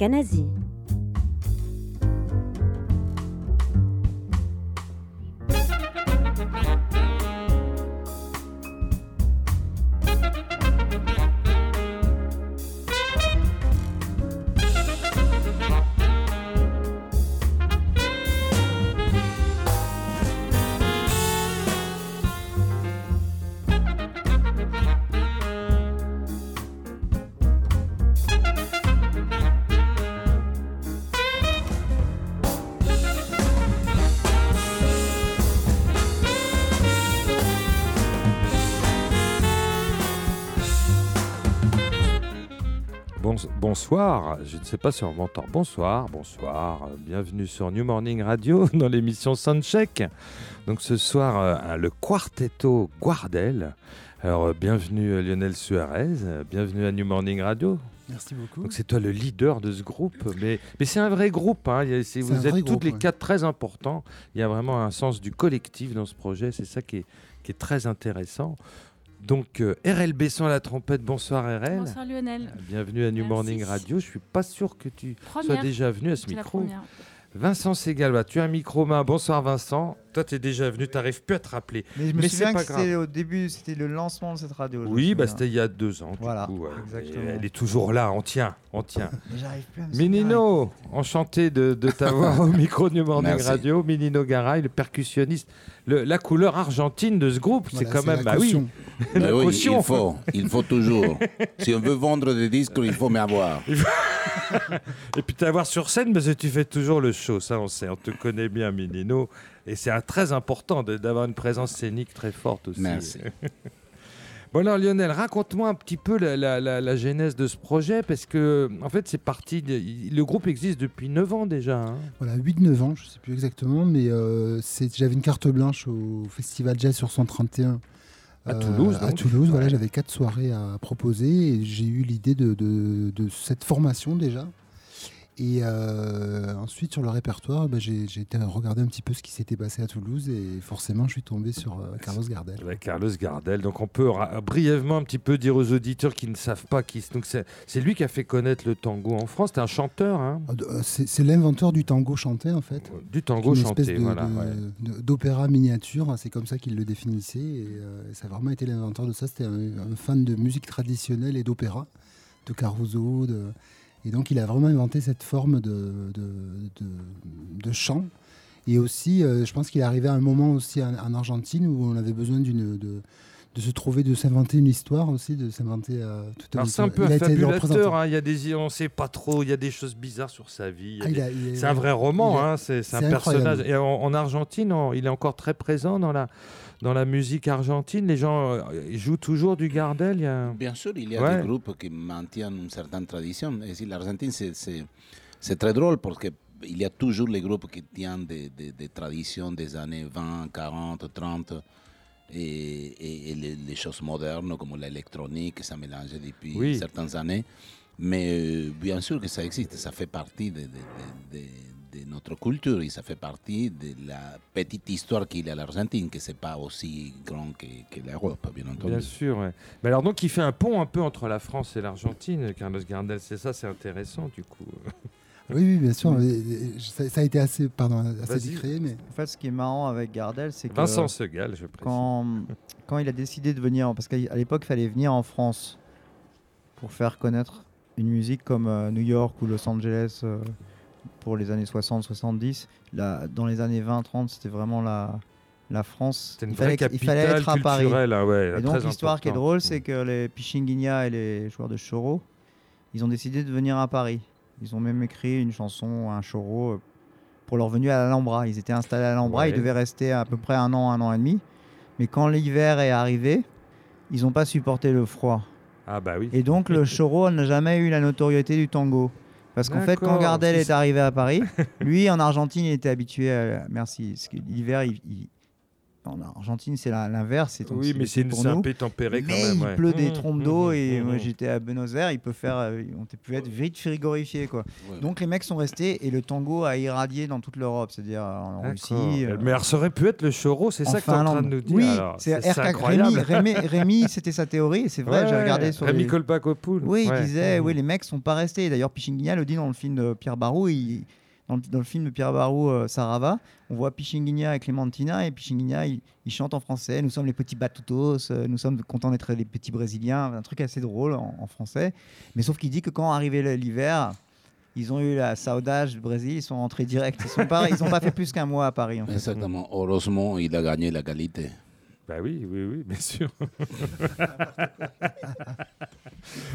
Lionel bonsoir, je ne sais pas si on m'entend. Bonsoir, bonsoir, bienvenue sur New Morning Radio dans l'émission Soundcheck. Donc ce soir, euh, le quartetto Guardel. Alors euh, bienvenue euh, Lionel Suarez, bienvenue à New Morning Radio. Merci beaucoup. Donc c'est toi le leader de ce groupe, mais, mais c'est un vrai groupe. Hein. vous êtes tous les quatre très importants. Il y a vraiment un sens du collectif dans ce projet. C'est ça qui est, qui est très intéressant. Donc euh, RL Besson à la trompette, bonsoir RL. Bonsoir Lionel. Bienvenue à New Morning Radio. Je suis pas sûr que tu sois déjà venu à ce micro. Vincent Segal, tu as un micro main. Bonsoir Vincent. Toi, tu es déjà venu, tu n'arrives plus à te rappeler. Mais je me souviens que c'était au début, c'était le lancement de cette radio. Oui, bah, c'était il y a deux ans. Voilà, coup, exactement. Elle est toujours là, on tient, on tient. Mais j'arrive plus à me Minino, enchanté de, de t'avoir au micro de Morning Radio. Minino Garay, le percussionniste. Le, la couleur argentine de ce groupe, c'est quand même. Bah oui. Bah oui il faut, il faut toujours. si on veut vendre des disques, il faut m'avoir. Et puis t'avoir sur scène, parce que tu fais toujours le show, ça on sait. On te connaît bien, Minino. Et c'est très important d'avoir une présence scénique très forte aussi. Merci. Bon alors Lionel, raconte-moi un petit peu la, genèse de ce projet, parce que en fait c'est parti, le groupe existe depuis 9 ans déjà. Hein. Voilà, 8-9 ans, je ne sais plus exactement, mais euh, j'avais une carte blanche au Festival Jazz sur 131. À Toulouse À Toulouse, voilà, j'avais quatre soirées à proposer et j'ai eu l'idée de, de, cette formation déjà. Et euh, ensuite, sur le répertoire, bah, j'ai été regarder un petit peu ce qui s'était passé à Toulouse et forcément, je suis tombé sur euh, Carlos Gardel. Carlos Gardel. Donc, on peut brièvement un petit peu dire aux auditeurs qui ne savent pas qui. Donc, c'est lui qui a fait connaître le tango en France. C'est un chanteur. Hein? Ah, euh, c'est l'inventeur du tango chanté, en fait. Du tango chanté, voilà. D'opéra miniature, c'est comme ça qu'il le définissait. Et ça a vraiment été l'inventeur de ça. C'était un, un, fan de musique traditionnelle et d'opéra, de Caruso, de. Et donc, il a vraiment inventé cette forme de, de, chant. Et aussi, euh, je pense qu'il est arrivé à un moment aussi en, Argentine où on avait besoin d'une de, de se trouver, de s'inventer une histoire aussi, de s'inventer euh, tout un C'est un peu un fabulateur, hein. il y a des, on ne sait pas trop, il y a des choses bizarres sur sa vie. Ah, c'est un vrai roman, hein. c'est un personnage. Et en, Argentine, il est encore très présent dans la, dans la musique argentine, les gens euh, jouent toujours du Gardel il y a... Bien sûr, il y a des groupes qui maintiennent une certaine tradition. Et l'Argentine, c'est très drôle parce qu'il y a toujours les groupes qui tiennent des, des, traditions des années 20, 40, 30. Et, les, choses modernes comme l'électronique, ça mélange depuis certaines années. Mais euh, bien sûr que ça existe, ça fait partie de, de notre culture et ça fait partie de la petite histoire qu'il y a à l'Argentine, que c'est pas aussi grand que, que l'Europe, bien entendu. Bien sûr. Mais alors donc il fait un pont un peu entre la France et l'Argentine, Carlos Gardel, c'est ça, c'est intéressant du coup. Oui, oui, bien sûr. Ça, a été assez, pardon, assez décréé. Mais... En fait, ce qui est marrant avec Gardel, c'est que. Vincent Segal, je précise. Quand, quand il a décidé de venir, parce qu'à l'époque, il fallait venir en France pour faire connaître une musique comme euh, New York ou Los Angeles. Euh, pour les années 60-70. Dans les années 20-30, c'était vraiment la, la France. Une il, fallait, il fallait être à Paris. Hein, et donc l'histoire qui est drôle, c'est que les Pichinguinha et les joueurs de choro, ils ont décidé de venir à Paris. Ils ont même écrit une chanson, un choro, euh, pour leur venue à l'Alhambra. Ils étaient installés à l'Alhambra, ils devaient rester à peu près un an, un an et demi. Mais quand l'hiver est arrivé, ils n'ont pas supporté le froid. Ah bah oui. Et donc le choro n'a jamais eu la notoriété du tango. Parce qu'en fait, quand. Gardel est arrivé à Paris, lui en Argentine, il était habitué à. Merci. L'hiver, il, il- en Argentine, c'est l'inverse. c'est- Oui, mais c'est une- pour c'est un nous. peu tempéré quand Mais même. il ouais. pleut des Mmh, trompes mmh, d'eau mmh, et mmh, moi j'étais à Buenos Aires, il peut faire, euh, on peut être vite frigorifié quoi. Ouais. Donc les mecs sont restés et le tango a irradié dans toute l'Europe, c'est-à-dire en D'accord. Russie. euh, Mais ça aurait pu être le choro, c'est en ça que tu es en train de nous dire. Oui, c'est. Rémi, Rémi- Rémi, c'était sa théorie, et c'est vrai, j'ai Ouais, regardé sur Rémi les... Kolpakopoul. Oui, il disait, oui, les mecs sont pas restés. D'ailleurs, Pichinguinha le dit dans le film de Pierre Barou. il- dans, le, film de Pierre Barou, euh, Sarava, on voit Pichinguinha et Clémentina, et Pichinguinha, il, chante en français. Nous sommes les petits batutos, euh, nous sommes contents d'être les petits Brésiliens. Un truc assez drôle en, en français. Mais sauf qu'il dit que quand arrivait l'hiver, ils ont eu la saudage du Brésil, ils sont rentrés direct. Ils sont pas, pas fait plus qu'un mois à Paris. En. Exactement. Heureusement, il a gagné la qualité. Bah oui, oui, oui, bien sûr.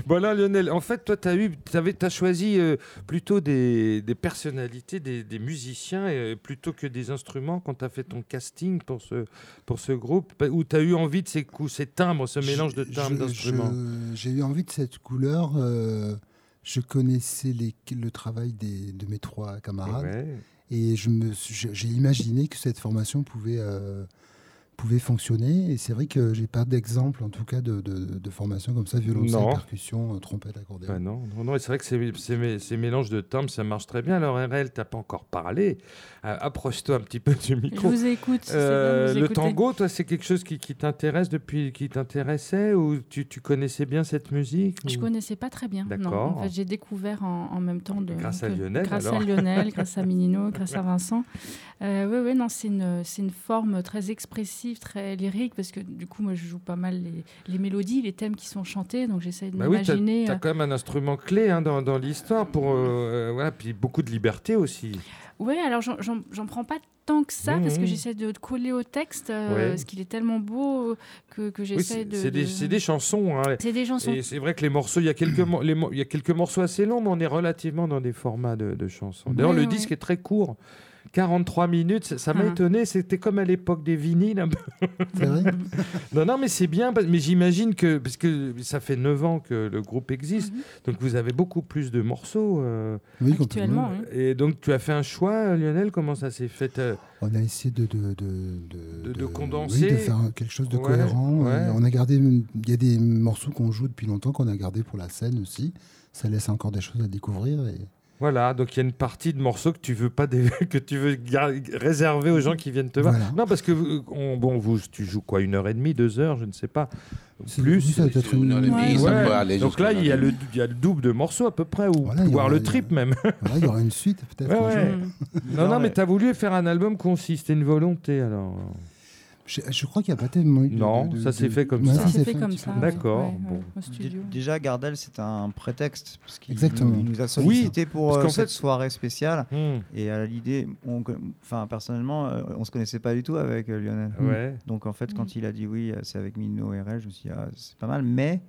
bon là, Lionel, en fait, toi, tu as, eu, t'as choisi euh, plutôt des, des personnalités, des, des musiciens, euh, plutôt que des instruments quand tu as fait ton casting pour ce, pour ce groupe, Bah, où tu as eu envie de ces coups, ces timbres, ce mélange de timbres d'instruments? J'ai eu envie de cette couleur. euh, je connaissais les- le travail des- de mes trois camarades Ouais. et j'ai imaginé que cette formation pouvait, euh, pouvait fonctionner. Et c'est vrai que j'ai pas d'exemple, en tout cas, de, de- de formation comme ça violoncelle, Non. percussion, euh, trompette, accordéon. Bah non, non, non, et c'est vrai que ces, ces, ces mélanges de timbres, ça marche très bien. Alors, RL, t'as pas encore parlé. Euh, Approche-toi un petit peu du Je micro. vous écoute. Euh, bien de vous le tango, toi, c'est quelque chose qui, qui t'intéresse depuis, qui t'intéressait ou tu, tu connaissais bien cette musique Je ou- connaissais pas très bien. D'accord. en fait, j'ai découvert en, en même temps de. Grâce à que- Lionel, Grâce alors. à Lionel, grâce à Minino, grâce à Vincent. Euh, oui, oui, non, c'est une, c'est une forme très expressive, très lyrique, parce que du coup, moi, je joue pas mal les, les mélodies, les thèmes qui sont chantés, donc j'essaie de Bah oui, t'as m'imaginer. as euh, quand même un instrument clé hein, dans, dans l'histoire pour euh, euh, voilà, puis beaucoup de liberté aussi. Oui, alors j'en- prends pas tant que ça, parce que Mhm. j'essaie de coller au texte, euh, Ouais. parce qu'il est tellement beau que, que Oui, j'essaie de. c'est des, de- des chansons. hein. C'est des chansons. Et c'est vrai que les morceaux, il y a quelques, mo- les mo- il y a quelques morceaux assez longs, mais on est relativement dans des formats de, de chansons. D'ailleurs, Oui, le oui. disque est très court. 43 minutes, ça- m'a Ah. étonné. C'était comme à l'époque des vinyles. un peu. C'est vrai Non, non, mais c'est bien. parce- Mais j'imagine que, parce que ça fait 9 ans que le groupe existe, Mhm. donc vous avez beaucoup plus de morceaux. euh, Oui, Actuellement, oui. et donc tu as fait un choix, Lionel Comment ça s'est fait euh, On a essayé de, de, de, De- de oui, condenser. de faire quelque chose de Ouais, cohérent. ouais. Euh, On a gardé, il y a des morceaux qu'on joue depuis longtemps qu'on a gardé pour la scène aussi. Ça laisse encore des choses à découvrir. Et... Voilà, donc il y a une partie de morceaux que tu veux pas que tu veux gar- réserver aux gens qui viennent te voir. Voilà. Non, parce que euh, on- bon, vous, tu joues quoi, une heure et demie, deux heures, je ne sais pas, plus. ça être C'est une heure et demie, Ouais. ça Ouais. peut aller Donc là, il y, a le, et demie. il y a le double de morceaux à peu près, ou Voilà, voire le il y trip aura- même. Voilà, il y aura une suite peut-être. Ouais, ouais. Non, non, mais tu as voulu faire un album concis, c'était une volonté alors. Je, je crois qu'il n'y a pas tellement eu de- Non, de- ça s'est fait comme Ouais, ça. Ça s'est s'est fait un comme petit ça. peu. D'accord, ouais, ouais, bon. Déjà, Gardel, c'est un prétexte. Parce qu'il Exactement. il nous a sollicité pour parce euh, cette fait- soirée spéciale. Hmm, Et à l'idée, enfin, personnellement, euh, on se connaissait pas du tout avec euh, Lionel. Ouais. Donc en fait, Mm. quand il a dit oui, c'est avec Mino et RL, je me suis dit, ah, c'est pas mal. Mais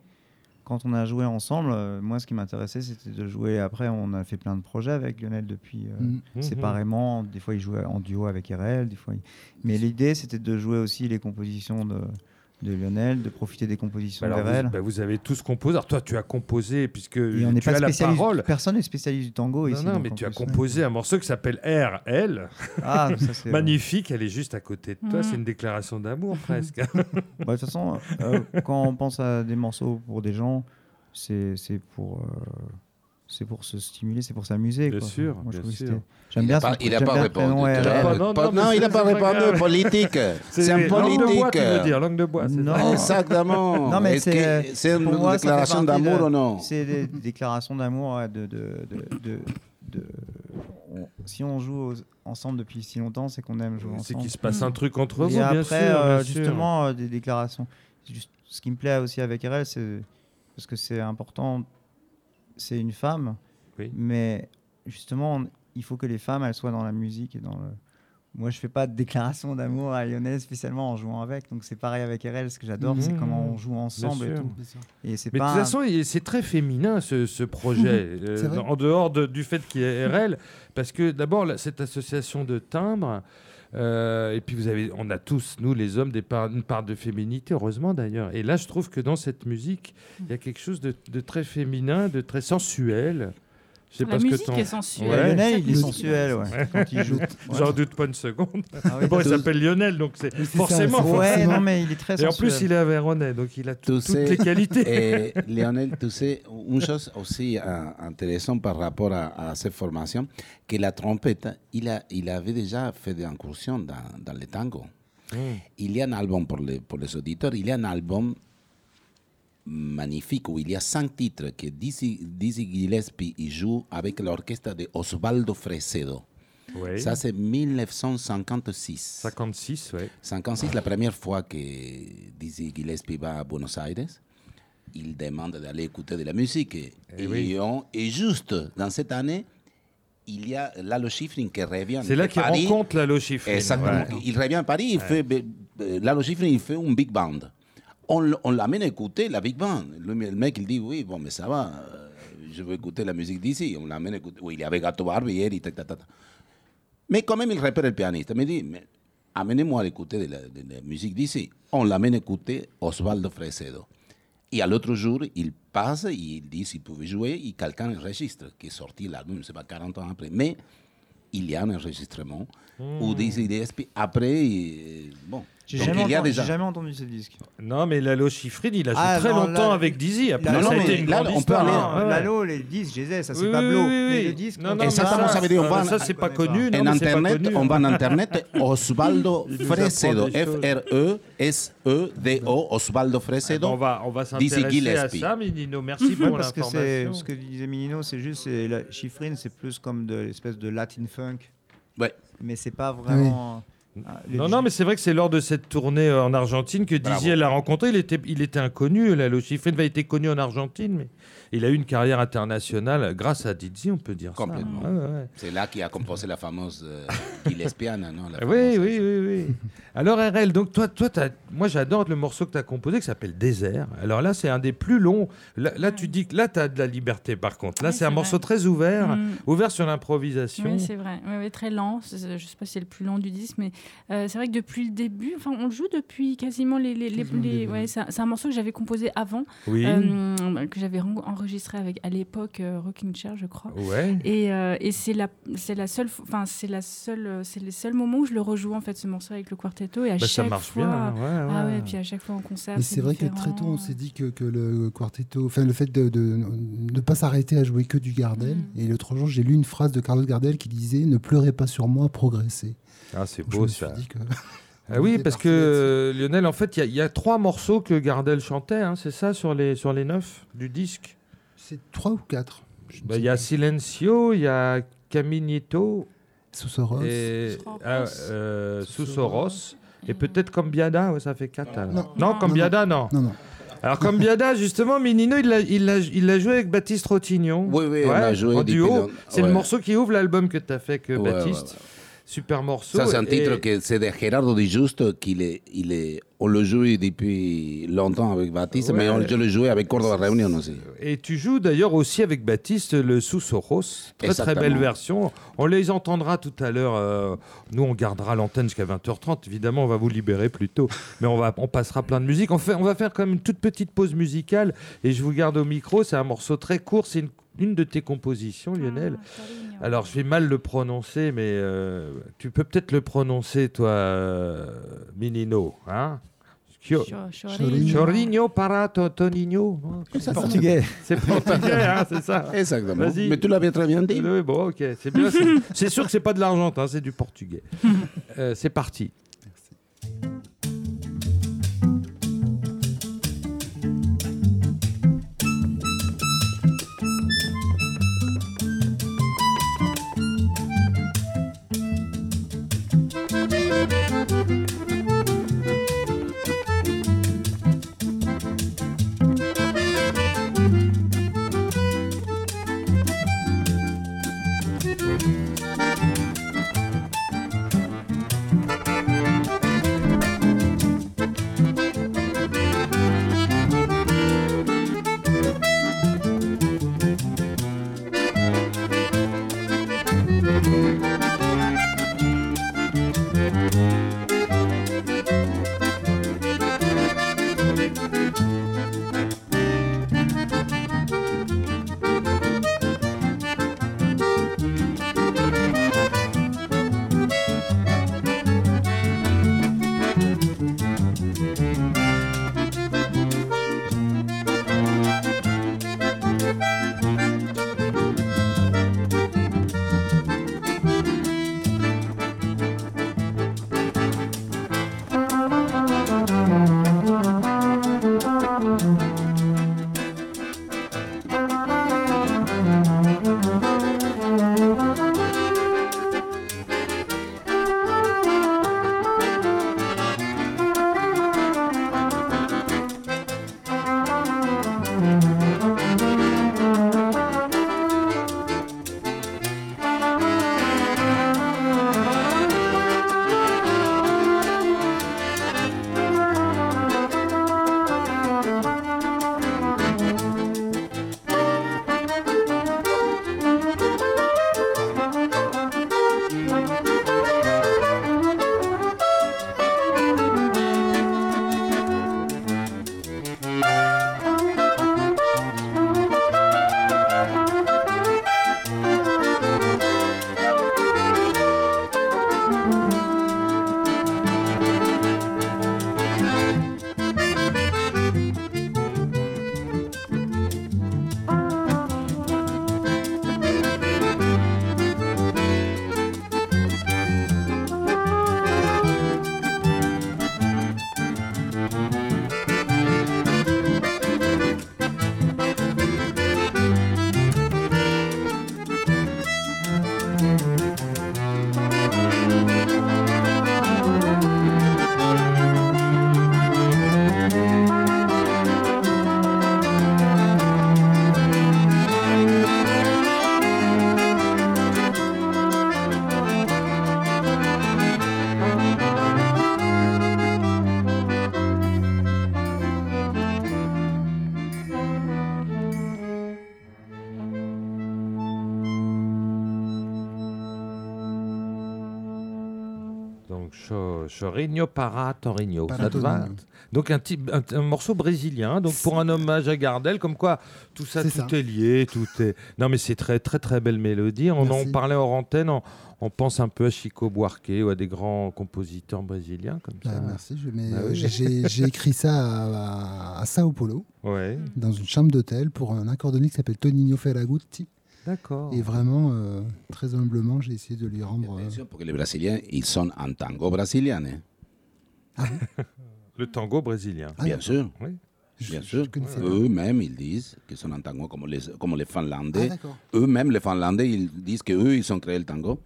quand on a joué ensemble, euh, moi, ce qui m'intéressait, c'était de jouer. Après, on a fait plein de projets avec Lionel depuis. euh, Mm. Mhm. séparément. Des fois, il jouait en duo avec RL. Des fois, il- Mais l'idée, c'était de jouer aussi les compositions de, de Lionel, de profiter des compositions Alors, d'RL. vous, bah, vous avez tous composé. Alors toi, tu as composé puisque Et on tu pas as la parole. Personne n'est spécialiste du tango Non, ici. non, mais tu as composé un morceau qui s'appelle RL. Ah, ça, c'est- Magnifique, elle est juste à côté de toi. Mhm. C'est une déclaration d'amour presque. Bah, De toute façon, euh, quand on pense à des morceaux pour des gens, c'est c'est pour. euh, c'est pour se stimuler, c'est pour s'amuser. Bien quoi. sûr, Moi, je bien sûr. J'aime bien pas, il a j'aime pas répondu. non, il n'a c'est- pas c'est répondu. Politique. C'est un langue de bois, politique. tu veux dire, langue de bois. c'est Non. ça Exactement. Non, mais c'est- c'est une moi, déclaration d'amour ou non C'est des déclarations d'amour ouais, de, de, de, de- si on joue aux- ensemble depuis si longtemps, c'est qu'on aime jouer C'est ensemble. qu'il se passe un truc entre Et vous, bien après, sûr. euh, bien sûr. justement, euh, des déclarations. Juste- ce qui me plaît aussi avec RL, c'est parce que c'est important. C'est une femme, Oui. mais justement, il faut que les femmes, elles soient dans la musique et dans le. Moi, je fais pas de déclaration d'amour à Lionel spécialement en jouant avec. Donc c'est pareil avec RL. Ce que j'adore, c'est Mhm. comment on joue ensemble et sûr. tout. Et c'est Mais de toute un- façon, c'est très féminin ce, ce projet, euh, en dehors de- du fait qu'il y ait RL, parce que d'abord, cette association de timbres, Euh, et puis vous avez, on a tous, nous les hommes, des une part de féminité, heureusement d'ailleurs. Et là, je trouve que dans cette musique, il y a quelque chose de très féminin, de très sensuel. Je sais La pas ce que musique t'en- est sensuelle. Ouais. Lionel, il est sensuel, ouais, quand il joue. J'en doute pas une seconde. Ah oui, Bon, il s'appelle Lionel, donc c'est ça, forcément. Ouais, forcément. non, mais il est très Et en plus, il est aveyronais, donc il a toutes sais, les qualités. Et Lionel, tu sais, une chose aussi euh, intéressante par rapport à, à cette formation, que la trompette, il, a, il avait déjà fait des incursions dans, dans le tango. Mm. Il y a un album pour les, pour les auditeurs, il y a un album magnifique où il y a cinq titres que Dizzy, Dizzy Gillespie il joue avec l'orchestre de Osvaldo Fresedo. Ça, c'est 1956. 56, ouais. 56, la première fois que Dizzy Gillespie va à Buenos Aires, il demande d'aller écouter de la musique. Et, Eh oui. et on- et juste dans cette année, il y a Lalo Schifrin qui revient. C'est là qu'il rencontre la Schifrin. Exactement. Ouais. Il revient à Paris, il fait, euh, Lalo Schifrin, il fait un big band. On, on l'amène écouter la big band. Le, le mec, il dit, oui, bon, mais ça va, euh, je veux écouter la musique d'ici. On l'amène écouter. Oui, il y avait Gato Barbieri, ta, ta, ta, ta. Mais quand même, il répète le pianiste. Il me dit, mais amenez-moi à écouter de la, de la musique d'ici. On l'amène écouter Osvaldo Fresedo. Et à l'autre jour, il passe, et il dit s'il pouvait jouer, et quelqu'un enregistre, qui est sorti l'album, c'est pas 40 ans après. Mais il y a un enregistrement où Dizzy Gillespie, après, il- bon, J'ai jamais, il y a entendu- déjà. j'ai jamais entendu ce disque. Non, mais Lalo Schifrin, il a joué Ah, très non, longtemps avec Dizzy. Après, ça non, a été une là, grande on peut aller- ouais. Lalo, les disques, je les ai, ça c'est Oui, Pablo. oui, oui, Mais le disque, Non, non, Exactement, ça, ça veut dire, on va- ça, c'est pas connu. Non, en Internet, connu. on va en Internet, Osvaldo Fresedo, des choses. F-R-E-S-E-D-O, Osvaldo Ah, bon, Fresedo. on va, on va Dizzy s'intéresser à ça, mais Nino, merci pour parce que c'est l'information. ce que disait Minino, c'est juste chiffrine, c'est plus comme de l'espèce de Latin funk, Ouais. mais c'est pas vraiment. Non, non, mais c'est vrai que c'est lors de cette tournée euh, en Argentine que Bravo. Dizzy l'a rencontré. Il était, il était inconnu. Lalo Schifrin avait été connu en Argentine, mais il a eu une carrière internationale grâce à Dizzy, on peut dire Complètement. ça. Ouais, ouais. C'est là qu'il a composé la fameuse euh, Gillespiana, non la Oui, fameuse- oui, oui, oui. Alors, RL, donc toi, toi t'as- moi j'adore le morceau que tu as composé qui s'appelle Désert. Alors là, c'est un des plus longs. Là, là, tu dis que là, tu as de la liberté par contre. Là, Oui, c'est un vrai. morceau très ouvert, Mm. ouvert sur l'improvisation. Oui, c'est vrai. Très lent. Je sais pas si c'est le plus long du disque, mais euh, c'est vrai que depuis le début, enfin, on le joue depuis quasiment les. les, les- ouais, c'est un, morceau que j'avais composé avant, Oui. euh, que j'avais enregistré avec à l'époque euh, Rocking Chair, je crois. Ouais. Et, euh, et c'est la, c'est la seule, enfin c'est la seule, euh, c'est les seuls moments où je le rejoue en fait ce morceau avec le quartetto et à Bah, ça chaque marche fois. bien. hein, ouais, Ah ouais. puis à chaque fois en concert. C'est vrai que très tôt, on s'est dit que, que le quartetto, enfin le fait de de ne pas s'arrêter à jouer que du Gardel. Mm. Et l'autre jour, j'ai lu une phrase de Carlos Gardel qui disait Ne pleurez pas sur moi, progressez. Ah, c'est beau ça. dit que. Ah oui, parce que Lionel, en fait, il y y, a trois morceaux que Gardel chantait, hein, c'est ça, sur les, sur les neuf du disque? C'est trois ou quatre Bah, Il y a. Silencio, il y a Caminito et Susurros. ah, euh. Susurros. Et peut-être Cambiada, ouais, ça fait quatre. alors. Non. non, Non. Cambiada, non. Non, non. Alors Cambiada, justement, Minino, il l'a il l'a- il l'a joué avec Baptiste Rotignon. Oui, oui, on a joué en duo. C'est le morceau qui ouvre l'album que tu as fait avec euh, Ouais, Baptiste. Super morceau. Ça, c'est un Et- titre que c'est de Gerardo Di Giusto, qu'il est, il est, on le joue depuis longtemps avec Baptiste, mais on- je le jouais avec Córdoba Réunion aussi. Et tu joues d'ailleurs aussi avec Baptiste le Susurros. Très très belle version. On les entendra tout à l'heure. euh, nous, on gardera l'antenne jusqu'à 20h30. Évidemment, on va vous libérer plus tôt. Mais on, va, on passera plein de musique. On, fait, on va faire quand même une toute petite pause musicale. Et je vous garde au micro. C'est un morceau très court. C'est une, une de tes compositions, Lionel. Ah, Torino. Alors, je vais mal le prononcer, mais euh, tu peux peut-être le prononcer, toi, euh, Minino. Hein? Chio- Cho- Chorigno. Chorigno parato Tonino. C'est portugais. C'est portugais, hein, c'est ça Exactement. Vas-y. Mais tu l'avais très bien dit. Oui, bon, ok, c'est bien. c'est- C'est sûr que c'est pas de l'argentin, c'est du portugais. Euh, c'est parti. Donc, cho- Chorinho para Torino. Donc, un, type- un, un morceau brésilien. Donc, pour un hommage à Gardel, comme quoi tout ça, tout C'est ça. est lié. Tout est... Non, mais c'est très, très, très belle mélodie. On en parlait hors antenne. On, on pense un peu à Chico Buarque ou à des grands compositeurs brésiliens comme Bah, ça. merci. Je, mais, Ah euh, oui. j'ai- écrit ça à, à- à Sao Paulo, Ouais, dans une chambre d'hôtel, pour un accordéoniste qui s'appelle Tonino Ferragutti. D'accord. Et vraiment, euh, très humblement, j'ai essayé de lui rendre. euh, Attention, parce que les Brésiliens, ils sont en tango brésilien. hein. Le tango brésilien. Ah, bien sûr, Oui. bien je sûr. connaissais pas. Eux-mêmes, ils disent qu'ils sont en tango comme les, comme les Ah, Finlandais. d'accord. Eux-mêmes, les Finlandais, ils disent qu'eux, ils ont créé le tango.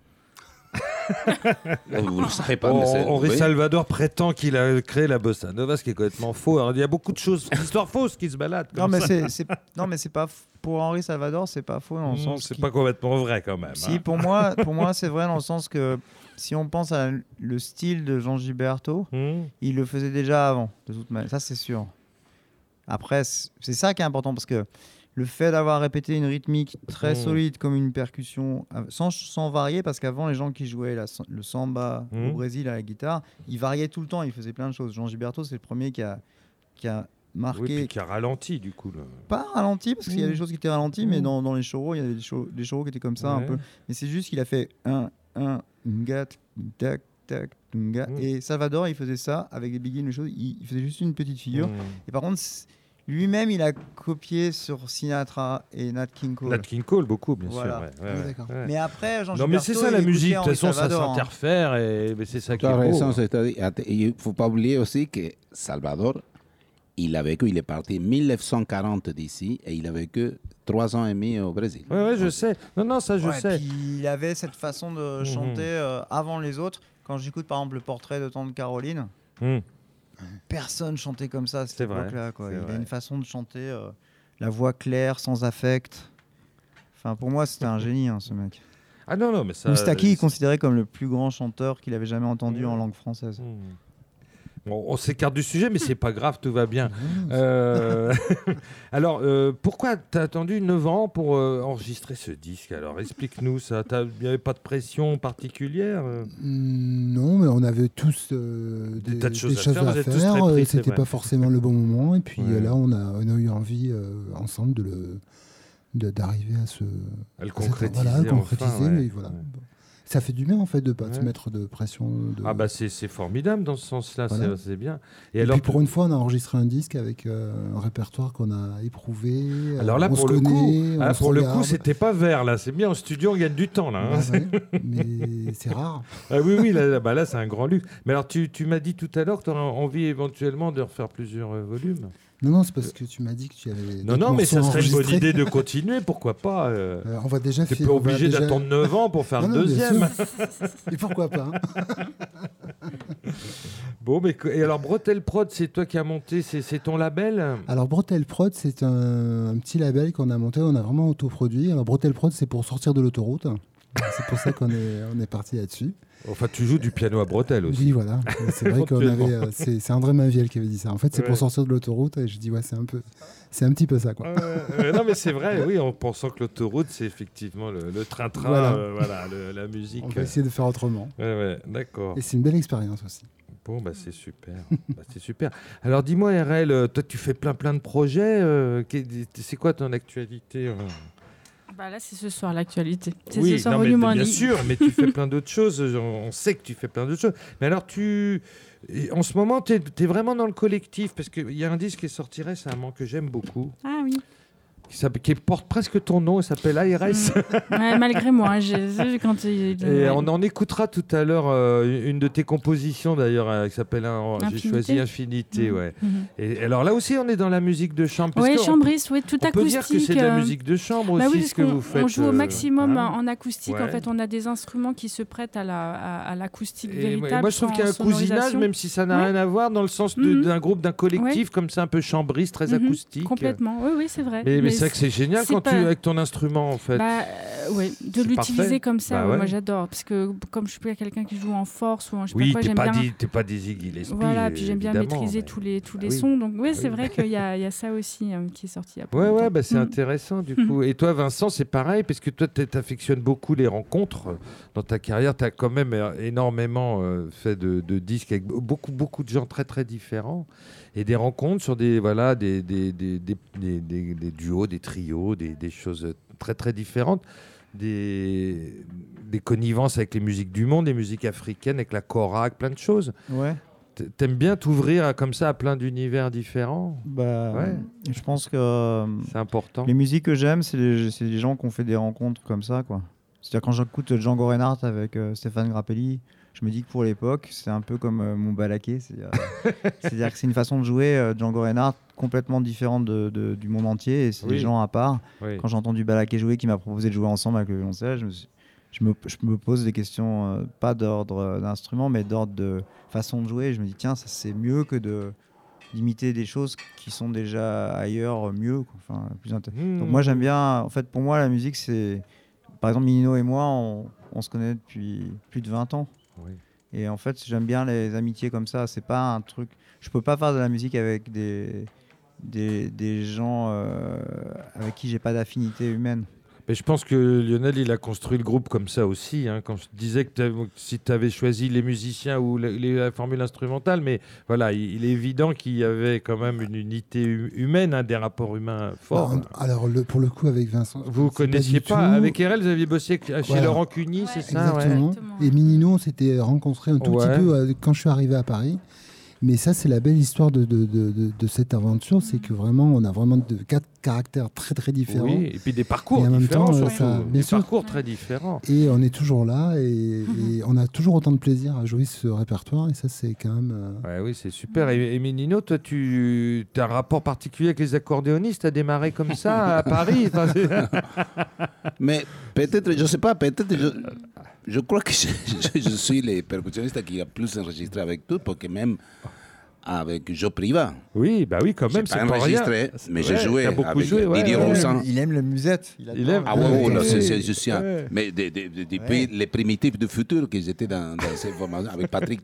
Vous ne le savez pas, mais c'est- Henri oui. Salvador prétend qu'il a créé la bossa nova, ce qui est complètement faux. Alors, il y a beaucoup de choses, d'histoires fausses qui se baladent. Non, comme mais ça. c'est, c'est- non, mais c'est pas f- pour Henri Salvador, c'est pas faux dans le Mmh, sens. c'est qu'il- pas complètement vrai quand même. Si, hein. pour moi, pour moi, c'est vrai dans le sens que si on pense à le style de Jean Gilberto, Mmh. il le faisait déjà avant, de toute manière. Ça, c'est sûr. Après, c- c'est ça qui est important parce que le fait d'avoir répété une rythmique très Mm. solide comme une percussion, euh, sans, sans varier, parce qu'avant, les gens qui jouaient la- le samba au Brésil à la guitare, ils variaient tout le temps, ils faisaient plein de choses. Jean Gilberto, c'est le premier qui a, qui a Oui, marqué, puis qui a ralenti du coup. là. pas ralenti, parce qu'il y a des choses qui étaient ralenties, mais dans, dans les choraux, il y avait des, choraux qui étaient comme ça un peu. Mais c'est juste qu'il a fait un, un, nga, tac, tac, nga. Mm. Et Salvador, il faisait ça avec des begins, des choses. Il, il faisait juste une petite figure. Mmh. Et par contre, lui-même, il a copié sur Sinatra et Nat King Cole. Nat King Cole, beaucoup, bien Voilà. sûr. ouais, ouais, oui, ouais. Mais après, Jean Non, mais c'est ça la musique. De toute façon, ça hein. s'interfère et c'est ça qui est raison, il ne faut pas oublier aussi que Salvador, il a vécu, il est parti en 1940 d'ici et il a vécu trois ans et demi au Brésil. Ouais, ouais, je sais. Non, non, ça, je sais. Puis il avait cette façon de Mhm. chanter euh, avant les autres. Quand j'écoute par exemple le portrait de Tante Caroline, Mmh. Personne chantait comme ça à cette époque-là. Il vrai. a une façon de chanter, euh, la voix claire, sans affect. Enfin, pour moi, c'était un génie, hein, ce mec. Ah non, non, mais ça. Moustaki est considéré comme le plus grand chanteur qu'il avait jamais entendu en langue française. Mmh. Bon, on s'écarte du sujet, mais c'est pas grave, tout va bien. Mmh. Euh, Alors, euh, pourquoi t'as attendu 9 ans pour euh, enregistrer ce disque Alors, explique-nous ça. Il n'y avait pas de pression particulière euh? Mm, Non, mais on avait tous Des des, tas de choses des à choses faire, à faire. C'était pas forcément le bon moment. Et puis Ouais. là, on a, on a eu envie ensemble de le d'arriver à ce À le concrétiser. voilà, à le enfin, concrétiser, ouais. mais voilà. Ça fait du bien en fait de pas Ouais. se mettre de pression. De... Ah bah c'est formidable dans ce sens-là, Voilà. c'est- bien. Et, Et, alors, puis pour une fois, on a enregistré un disque avec euh, un répertoire qu'on a éprouvé. euh, alors là, on pour se le connaît, coup, ah, pour le coup, regarde. c'était pas vert là. C'est bien en studio, on gagne du temps là. hein. Ouais, ouais, mais c'est rare. Ah oui, oui, là, là, bah là c'est un grand luxe. Mais alors, tu, tu m'as dit tout à l'heure que tu aurais envie éventuellement de refaire plusieurs euh, volumes. Non, non, c'est parce que tu m'as dit que tu avais. Non, non, mais ça serait une bonne idée de continuer, pourquoi pas euh. Euh, on va déjà T'es fi- pas obligé déjà- d'attendre 9 ans pour faire Non, le non, bien deuxième. Et pourquoi pas hein. Bon, mais et alors Bretel Prod, c'est toi qui as monté, c'est ton label? Alors Brotel Prod, c'est un, un petit label qu'on a monté, on a vraiment autoproduit. Alors Brotel Prod, c'est pour sortir de l'autoroute. C'est pour ça qu'on est, on est parti là-dessus. Enfin, tu joues du piano à Bretel aussi. Oui, voilà. C'est vrai qu'on avait. euh, C'est c'est André Maviel qui avait dit ça. En fait, c'est Ouais. pour sortir de l'autoroute. Et je dis, ouais, c'est un peu. C'est un petit peu ça, quoi. Non, mais c'est vrai, oui, en pensant que l'autoroute, c'est effectivement le le train-train, Voilà. euh, voilà, le- la musique. On va essayer de faire autrement. Ouais, ouais, d'accord. Et c'est une belle expérience aussi. Bon, bah, c'est super. Bah, c'est super. Alors, dis-moi, RL, toi, tu fais plein, plein de projets. euh, c'est quoi ton actualité euh? Bah là, c'est ce soir l'actualité. C'est Oui, ce soir non, mais bien sûr, mais tu fais plein d'autres choses. On on sait que tu fais plein d'autres choses. Mais alors, tu. En ce moment, tu es, vraiment dans le collectif parce qu'il y a un disque qui est sorti récemment que j'aime beaucoup, Ah oui. Qui, porte presque ton nom, il s'appelle ARS. Ouais, malgré moi, hein, j'ai j'ai quand il. Et on en écoutera tout à l'heure euh, une de tes compositions d'ailleurs euh, qui s'appelle un- J'ai Infinité. choisi Infinité. Mhm. Ouais. Mhm. Et alors là aussi, on est dans la musique de chambre. on- chambriste, oui, tout On peut acoustique. dire que c'est de la euh, musique de chambre Bah aussi oui, ce que vous faites. on joue au maximum hein. en acoustique. En fait, on a des instruments qui se prêtent à la à, à l'acoustique Et véritable. moi, je trouve qu'il y a un cousinage, même si ça n'a Ouais. rien à voir, dans le sens Mhm. d'un groupe, d'un collectif, comme ça, un peu chambriste, très Mhm, acoustique. Complètement, oui, oui, c'est vrai. Mais, mais Mais c'est que c'est génial quand pas- tu avec ton instrument, en fait. Bah, euh, ouais, de l'utiliser comme ça, Bah ouais, moi j'adore. Parce que comme je suis pas quelqu'un qui joue en force ou en je sais Oui, pas quoi, j'aime pas, bien. t'es pas des Iggy Voilà, puis j'aime bien maîtriser mais- tous les, tous les oui. sons. Donc, oui, c'est vrai qu'il y, y a ça aussi euh, qui est sorti il y a pas Ouais, ouais, bah c'est Mm. intéressant du coup. Et toi, Vincent, c'est pareil, parce que toi, tu affectionnes beaucoup les rencontres. Dans ta carrière, tu as quand même euh, énormément euh, fait de, de disques avec beaucoup, beaucoup de gens très, très différents. Et des rencontres sur des, voilà, des, des, des, des, des- des- des duos, des trios, des, des choses très, très différentes. Des, des connivences avec les musiques du monde, les musiques africaines, avec la korak, plein de choses. Ouais. T'aimes bien t'ouvrir comme ça à plein d'univers différents? Bah, Ouais. je pense que euh, C'est important. les musiques que j'aime, c'est les, les gens qui ont fait des rencontres comme ça, quoi. C'est-à-dire quand j'écoute Django Reinhardt avec euh, Stéphane Grappelli, je me dis que pour l'époque, c'est un peu comme euh, mon balaké. C'est-à-dire c'est-à-dire que c'est une façon de jouer euh, Django Reinhardt complètement différente de- de- du monde entier et c'est Oui. des gens à part. Oui. Quand j'ai entendu Balaké jouer, qui m'a proposé de jouer ensemble avec le violoncelle, je me, suis- je me, je me pose des questions, euh, pas d'ordre euh, d'instrument, mais d'ordre de façon de jouer. Je me dis, tiens, ça c'est mieux que de d'imiter des choses qui sont déjà ailleurs euh, mieux, quoi. enfin plus Mmh. Donc moi j'aime bien, en fait pour moi la musique c'est, par exemple Minino et moi on, on se connaît depuis plus de 20 ans. Et en fait j'aime bien les amitiés comme ça, c'est pas un truc, je peux pas faire de la musique avec des, des, des gens euh, avec qui j'ai pas d'affinité humaine. Mais je pense que Lionel, il a construit le groupe comme ça aussi. hein. Quand je disais que si tu avais choisi les musiciens ou la, les- la formule instrumentale, mais voilà, il, il est évident qu'il y avait quand même une unité hu- humaine, hein, des rapports humains forts. Alors, le, pour le coup, avec Vincent. vous ne connaissiez pas, Avec RL, vous aviez bossé chez Voilà. Laurent Cuny, c'est ça ouais. Exactement. Exactement. Et Minino, on s'était rencontrés un tout Ouais. petit peu euh, quand je suis arrivé à Paris. Mais ça, c'est la belle histoire de, de, de, de- de cette aventure. C'est que vraiment, on a vraiment de, quatre caractères très, très différents. Oui, et puis des parcours Et en même différents temps, euh, surtout. ça- des bien sûr. parcours très différents. Et on est toujours là et, Mhm. et on a toujours autant de plaisir à jouer ce répertoire. Et ça, c'est quand même. euh, Ouais, oui, c'est super. Et, et Minino, toi, tu as un rapport particulier avec les accordéonistes? Tu as démarré comme ça à Paris? Enfin, Mais peut-être, je sais pas, peut-être, je, je crois que je, je- je suis le percussionniste qui a plus enregistré avec tout, parce que même avec Joe Priva, Oui, bah oui, quand même, c'est pas pas rien. enregistré, mais j'ai Ouais, joué avec joué, ouais, Didier ouais. Roussin. Il aime le musette. Il aime. Ah ouais, ouais, Ouais, là, ouais. c'est-. Mais de- de- de- depuis Ouais. les primitifs du futur que j'étais dans, dans ces formations avec Patrick.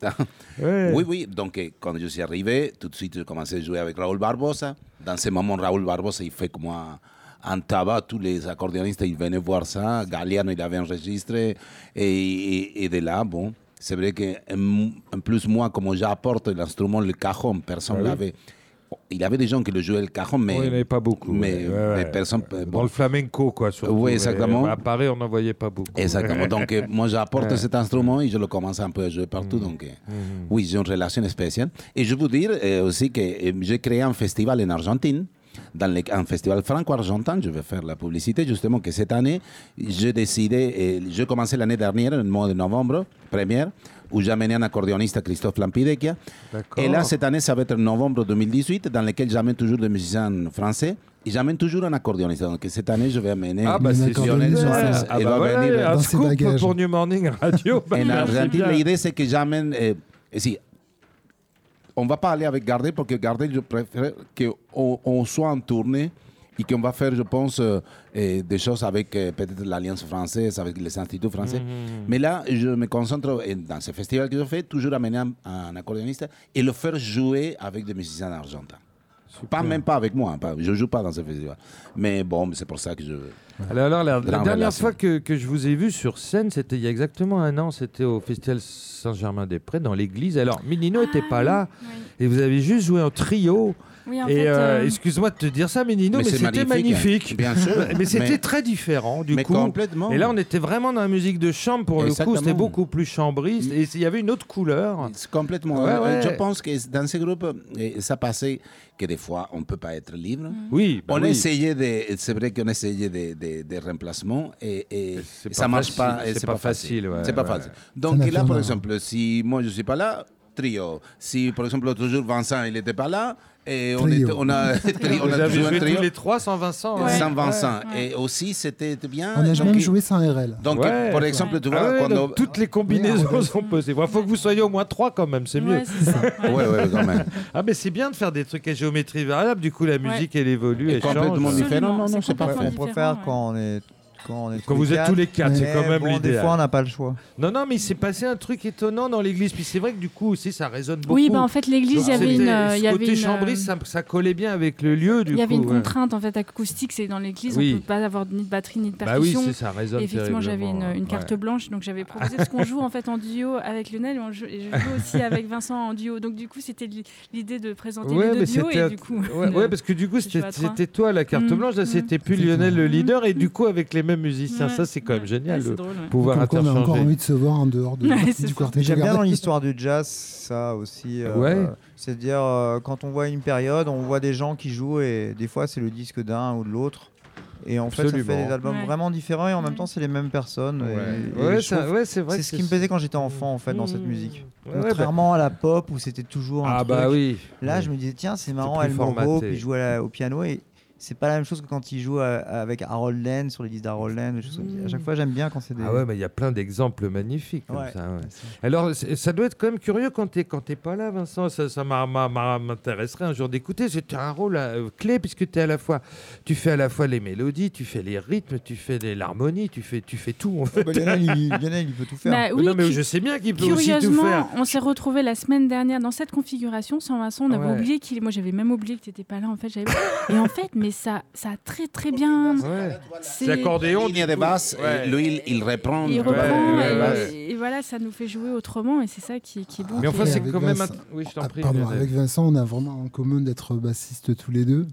Oui, oui. Donc, euh, quand je suis arrivé, tout de suite, j'ai commencé à jouer avec Raoul Barbosa. Dans ce moment, Raoul Barbosa, il fait comme un, un tabac. Tous les accordéonistes, ils venaient voir ça. Galliano, il avait enregistré. Et, et- et de là, bon, c'est vrai qu'en en plus, moi, comme j'apporte l'instrument, le cajon, personne Ah oui. l'avait. Il y avait des gens qui le jouaient le cajon, mais, il n'y en avait pas beaucoup. mais, ouais, ouais, mais ouais. personne. Dans bon, le flamenco, quoi. Surtout. Oui, exactement. À Paris, on n'en voyait pas beaucoup. Exactement. Donc, euh, moi, j'apporte Ouais. cet instrument et je le commence un peu à jouer partout. Donc, euh, Mhm. oui, j'ai une relation spéciale. Et je veux dire euh, aussi que euh, j'ai créé un festival en Argentine, dans le- un festival franco-argentin. Je vais faire la publicité, justement, que cette année, j'ai décidé, et j'ai commencé l'année dernière, le mois de novembre, première, où j'ai amené un accordéoniste, Christophe Lampidecchia. Et là, cette année, ça va être novembre 2018, dans lequel j'amène toujours des musiciens français. Et j'amène toujours un accordéoniste. Donc, cette année, je vais amener Ah, bah c'est Lionel Suarez. Ah, Il bah va voilà, venir un scoop pour New Morning Radio. Bah, En merci Argentine, l'idée, c'est que j'amène. euh, et si, on va pas aller avec Gardel, parce que Gardel, je préfère qu'on on soit en tournée et qu'on va faire, je pense, euh, euh, des choses avec euh, peut-être l'Alliance française, avec les instituts français. Mhm. Mais là, je me concentre euh, dans ce festival que je fais, toujours amener un, un accordéoniste et le faire jouer avec des musiciens argentins. Pas même pas avec moi, hein, pas, je joue pas dans ce festival. Mais bon, c'est pour ça que je. Alors, alors, la, dernière relation. fois que, que je vous ai vu sur scène, c'était il y a exactement un an. C'était au Festival Saint-Germain-des-Prés, dans l'église. Alors, Minino n'était Ah, pas oui, là. oui. Et vous avez juste joué en trio. Oui, en et fait, euh, euh, excuse-moi de te dire ça, mais, c'est c'était magnifique. Bien sûr. Mais c'était très différent, du mais coup. complètement. Et là, on était vraiment dans la musique de chambre pour le coup. Exactement. C'était beaucoup plus chambriste. Et il y avait une autre couleur. C'est Complètement. Ouais, ouais. Je pense que dans ces groupes, euh, ça passait que des fois, on ne peut pas être libre. Oui, bah on oui. essayait de, c'est vrai qu'on essayait des de, de remplacements et, et ça pas marche facile, pas. et c'est pas facile, ouais, c'est pas ouais. facile. Donc là, par exemple, si moi je suis pas là, trio. Si par exemple toujours Vincent il n'était pas là, et on, Trio. était, on a, tri- on a joué un joué trio tous les trois sans Vincent. ouais. sans Vincent. Ouais. Et aussi c'était bien. On a donc, même joué sans RL. Donc Ouais. par exemple, tu Ah vois, ouais, quand donc on- toutes les combinaisons Ouais, sont possibles. Il faut que vous soyez au moins trois quand même, c'est mieux. ça. Ouais. Quand même. Ah mais c'est bien de faire des trucs à géométrie variable, du coup la musique elle évolue, Et elle complètement change. différent. Non, non, c'est parfait. On préfère quand on est quand on est Quand vous êtes tous les quatre, c'est Mais quand même bon, Des l'idéal. fois, on n'a pas le choix. Non, non, mais il s'est passé un truc étonnant dans l'église. Puis c'est vrai que du coup aussi, ça résonne beaucoup. Oui, bah, en fait, l'église, il y avait C'était- une. euh, ce il y avait côté une, chambry, euh, ça, ça collait bien avec le lieu. Du Il y avait coup, une ouais. contrainte en fait acoustique, c'est dans l'église, Oui. on peut pas avoir ni de batterie ni de Bah oui, percussion. c'est ça résonne Et effectivement, j'avais une, terriblement, une carte ouais. blanche, donc j'avais proposé parce qu'on joue en fait en duo avec Lionel et, on joue- et je joue aussi avec Vincent en duo. Donc du coup, c'était li- l'idée de présenter Ouais, les deux mais duos c'était et du coup. Ouais, ouais, parce que du coup, c'était jouer à trois. c'était toi la carte Mm, blanche, là, mm. c'était plus. Lionel le Mm. leader, et du coup, avec les mêmes musiciens, Ouais, ça, c'est quand même ouais. génial. Ouais, drôle, ouais. pouvoir Comme quoi, on a encore envie de se voir en dehors de, Ouais, c'est du quartet. J'aime bien dans l'histoire du jazz, ça aussi. euh, Ouais. C'est-à-dire, euh, quand on voit une période, on voit des gens qui jouent et des fois, c'est le disque d'un ou de l'autre. Et en fait, ça fait des albums Ouais. vraiment différents et en même temps, c'est les mêmes personnes. Ouais, ouais, c'est vrai. C'est ce qui me plaisait quand j'étais enfant, en fait, dans cette Mm. musique. Ouais, ouais, bah- Contrairement à la pop où c'était toujours un Ah truc. bah oui. Là, je me disais, tiens, c'est marrant, El puis il joue la- au piano et c'est pas la même chose que quand il joue à- avec Harold Land sur les disques d'Harold Land. ça. À chaque fois, j'aime bien quand c'est des. Ah ouais, mais il y a plein d'exemples magnifiques comme Ouais. ça. ouais. Alors, ça doit être quand même curieux quand tu n'es pas là, Vincent. Ça, ça m'intéresserait un jour d'écouter. C'est un rôle euh, clé puisque tu es à la fois, tu fais à la fois les mélodies, tu fais les rythmes, tu fais l'harmonie, tu fais, tu fais tout. En fait. Bah, Lionel, il, Lionel, il peut tout faire. Bah, oui, non, mais je sais bien qu'il peut aussi tout Curieusement, faire. on s'est retrouvé la semaine dernière dans cette configuration sans Vincent. On avait Ouais. oublié qu'il. Moi, j'avais même oublié que tu n'étais pas là. En fait, j'avais. et en fait, mais ça, ça a très très bien. Ouais. C'est C'est accordéon. ligne de basse, Ouais. lui, il, il reprend. Il reprend ouais, et, ouais. et voilà, ça nous fait jouer autrement et c'est ça qui, qui est bon. Mais enfin, c'est quand même. Vincent- un- Oui, je t'en Ah, prie. pardon, avec Vincent, on a vraiment en commun d'être bassistes tous les deux.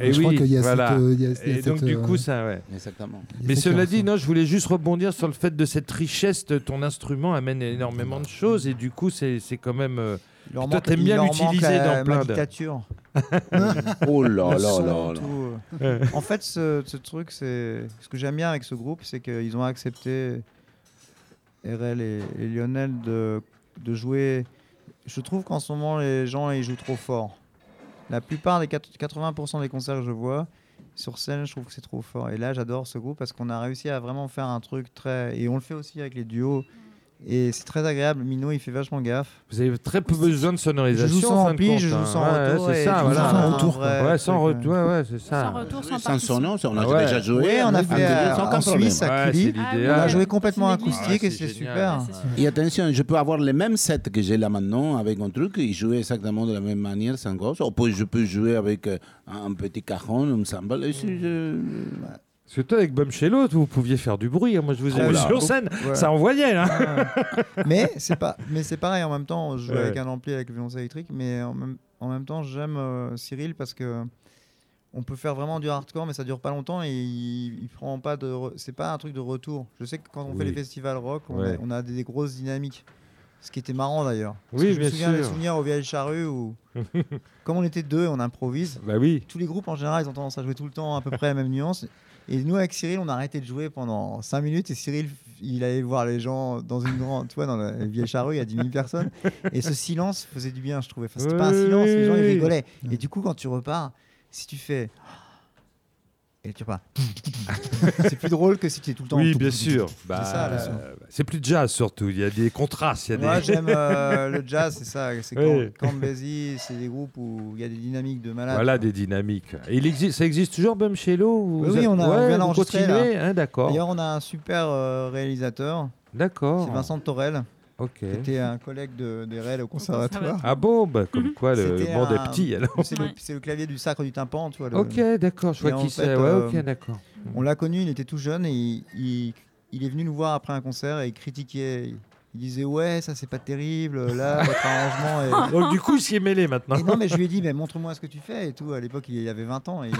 Et je crois qu'il y a voilà. cette. euh, il y a- il y a Et donc, cette, du euh, coup, ça, ouais. Exactement. Mais cela dit, non, je voulais juste rebondir sur le fait de cette richesse. de Ton instrument amène énormément de choses et du coup, c'est c'est quand même. Leur Toi, manque- t'aimes il bien leur manque l'utiliser la- dans plein ma de- dictature. Oh là Le là son, là là. tout, euh. En fait, ce, ce truc, c'est ce que j'aime bien avec ce groupe, c'est qu'ils ont accepté RL et, et Lionel de, de jouer. Je trouve qu'en ce moment, les gens ils jouent trop fort. La plupart des quat- 80% des concerts que je vois sur scène, je trouve que c'est trop fort. Et là, j'adore ce groupe parce qu'on a réussi à vraiment faire un truc très. Et on le fait aussi avec les duos. Et c'est très agréable. Mino, il fait vachement gaffe. Vous avez très peu besoin de Je sonorisation. joue en sans ampli, je joue hein. sans Ouais, retour. c'est ça, tu voilà. joues Sans retour, vrai Ouais, sans retour. Ouais, ouais, c'est ça. Sans retour, sans Sans partition. son nom, on a ouais. déjà joué. On a fait sans en. Suisse, à Ouais, Cully. c'est l'idéal. On a ouais. joué complètement C'est acoustique Ah, et c'est c'est super. Ouais, c'est. Et attention, je peux avoir le même set que j'ai là maintenant avec un truc et jouer exactement de la même manière sans grosse. Je peux jouer avec euh, un petit cajon, un cymbale. Parce que toi, avec Bumchello, vous pouviez faire du bruit. hein. Moi, je vous ai Ah vu sur scène. Ouais. Ça envoyait, là. Ouais. mais c'est pas mais c'est pareil en même temps je joue Ouais. avec un ampli avec le violoncelle électrique mais en même, en même temps j'aime euh, Cyril parce que on peut faire vraiment du hardcore mais ça dure pas longtemps et il, il prend pas de re- c'est pas un truc de retour je sais que quand on Oui. fait les festivals rock on, a, on a des, des grosses dynamiques ce qui était marrant d'ailleurs Oui, que je bien me souviens des souvenirs au Vieille Charrue où comme on était deux on improvise Bah oui. tous les groupes en général ils ont tendance à jouer tout le temps à peu près la même nuance et nous avec Cyril on a arrêté de jouer pendant 5 minutes et Cyril il allait voir les gens dans une grande tu vois dans la vieille charrue il y a 10 000 personnes. Et ce silence faisait du bien je trouvais. Enfin, c'était pas un silence les gens ils oui. rigolaient. Et du coup quand tu repars si tu fais et tu repars c'est plus drôle que si tu es tout le temps Oui, bien sûr. c'est Bah, c'est plus de jazz surtout. Il y a des contrastes. Il y a moi des... j'aime euh, le jazz c'est ça c'est Oui. Basie c'est des groupes où il y a des dynamiques de malade Voilà des dynamiques. Et il existe, ça existe toujours ou Oui, vous oui, on a- ouais, d'enregistrer, continuez hein, D'accord. D'ailleurs, on a un super euh, réalisateur, D'accord. c'est Vincent Torel, Ok. qui était un collègue de, des REL au conservatoire. Ah bon, bah, comme quoi le C'était monde un- est petit alors. C'est le, Ouais. c'est le clavier du sacre du tympan, tu vois. le- Ok, d'accord, je vois qui c'est. Ouais, euh, ok, d'accord. On l'a connu, il était tout jeune et il, il- il est venu nous voir après un concert et il critiquait. Il disait ouais, ça c'est pas terrible, là votre arrangement est. Donc du coup, il s'y est mêlé maintenant. Et non, mais je lui ai dit, mais montre-moi ce que tu fais et tout. À l'époque, il avait 20 ans et il,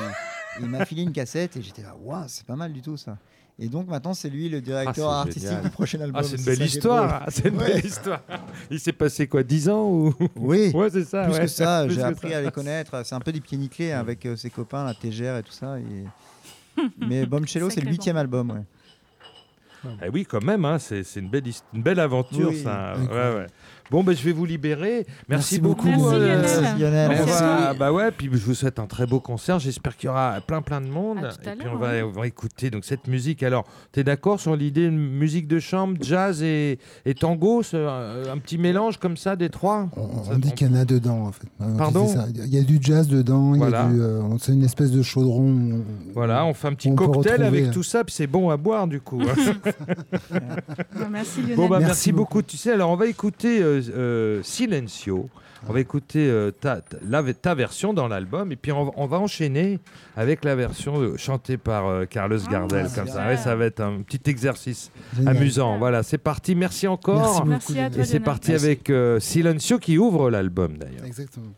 il m'a filé une cassette et j'étais là, waouh, c'est pas mal du tout ça. Et donc maintenant, c'est lui le directeur Ah, c'est artistique génial. du prochain album. Ah, c'est une belle histoire. C'est une Ouais. belle histoire. Il s'est passé quoi, 10 ans ou. Oui. Ouais, c'est ça. Plus ouais. que ça, j'ai appris ça. à les connaître. C'est un peu des pieds nickelés avec euh, ses copains, la Tégère et tout ça. et- Mais Bombcello, c'est le huitième album. Eh oui, quand même, hein, c'est une belle, his- une belle aventure, Oui, ça. Ouais, incroyable. ouais. Bon, ben, je vais vous libérer. Merci, Merci beaucoup. Merci, euh, Lionel. Merci, Lionel. on Merci à va- toi. bah ouais, puis je vous souhaite un très beau concert. J'espère qu'il y aura plein plein de monde. Et puis on va, ouais. on va écouter donc cette musique. Alors, tu es d'accord sur l'idée de musique de chambre, jazz et, et tango, ce- un, petit mélange comme ça des trois? On, Ça- on dit qu'il y en a dedans, en fait. Euh, Pardon? Il y a du jazz dedans, il y a Voilà. euh, c'est une espèce de chaudron. Voilà, on fait un petit cocktail avec euh, tout ça, puis c'est bon à boire du coup. Merci Lionel. bon, bah, merci, Merci beaucoup. beaucoup. Tu sais, alors on va écouter euh, euh, Silencio. On va écouter euh, ta, ta- la- ta version dans l'album et puis on, va- on va enchaîner avec la version euh, chantée par euh, Carlos Ah, Gardel. Comme ça, Ouais, ça va être un petit exercice Génial. amusant. Voilà, c'est parti. Merci encore. Merci beaucoup. Merci à Lionel. toi, Et c'est parti Merci. avec euh, Silencio qui ouvre l'album d'ailleurs. Exactement.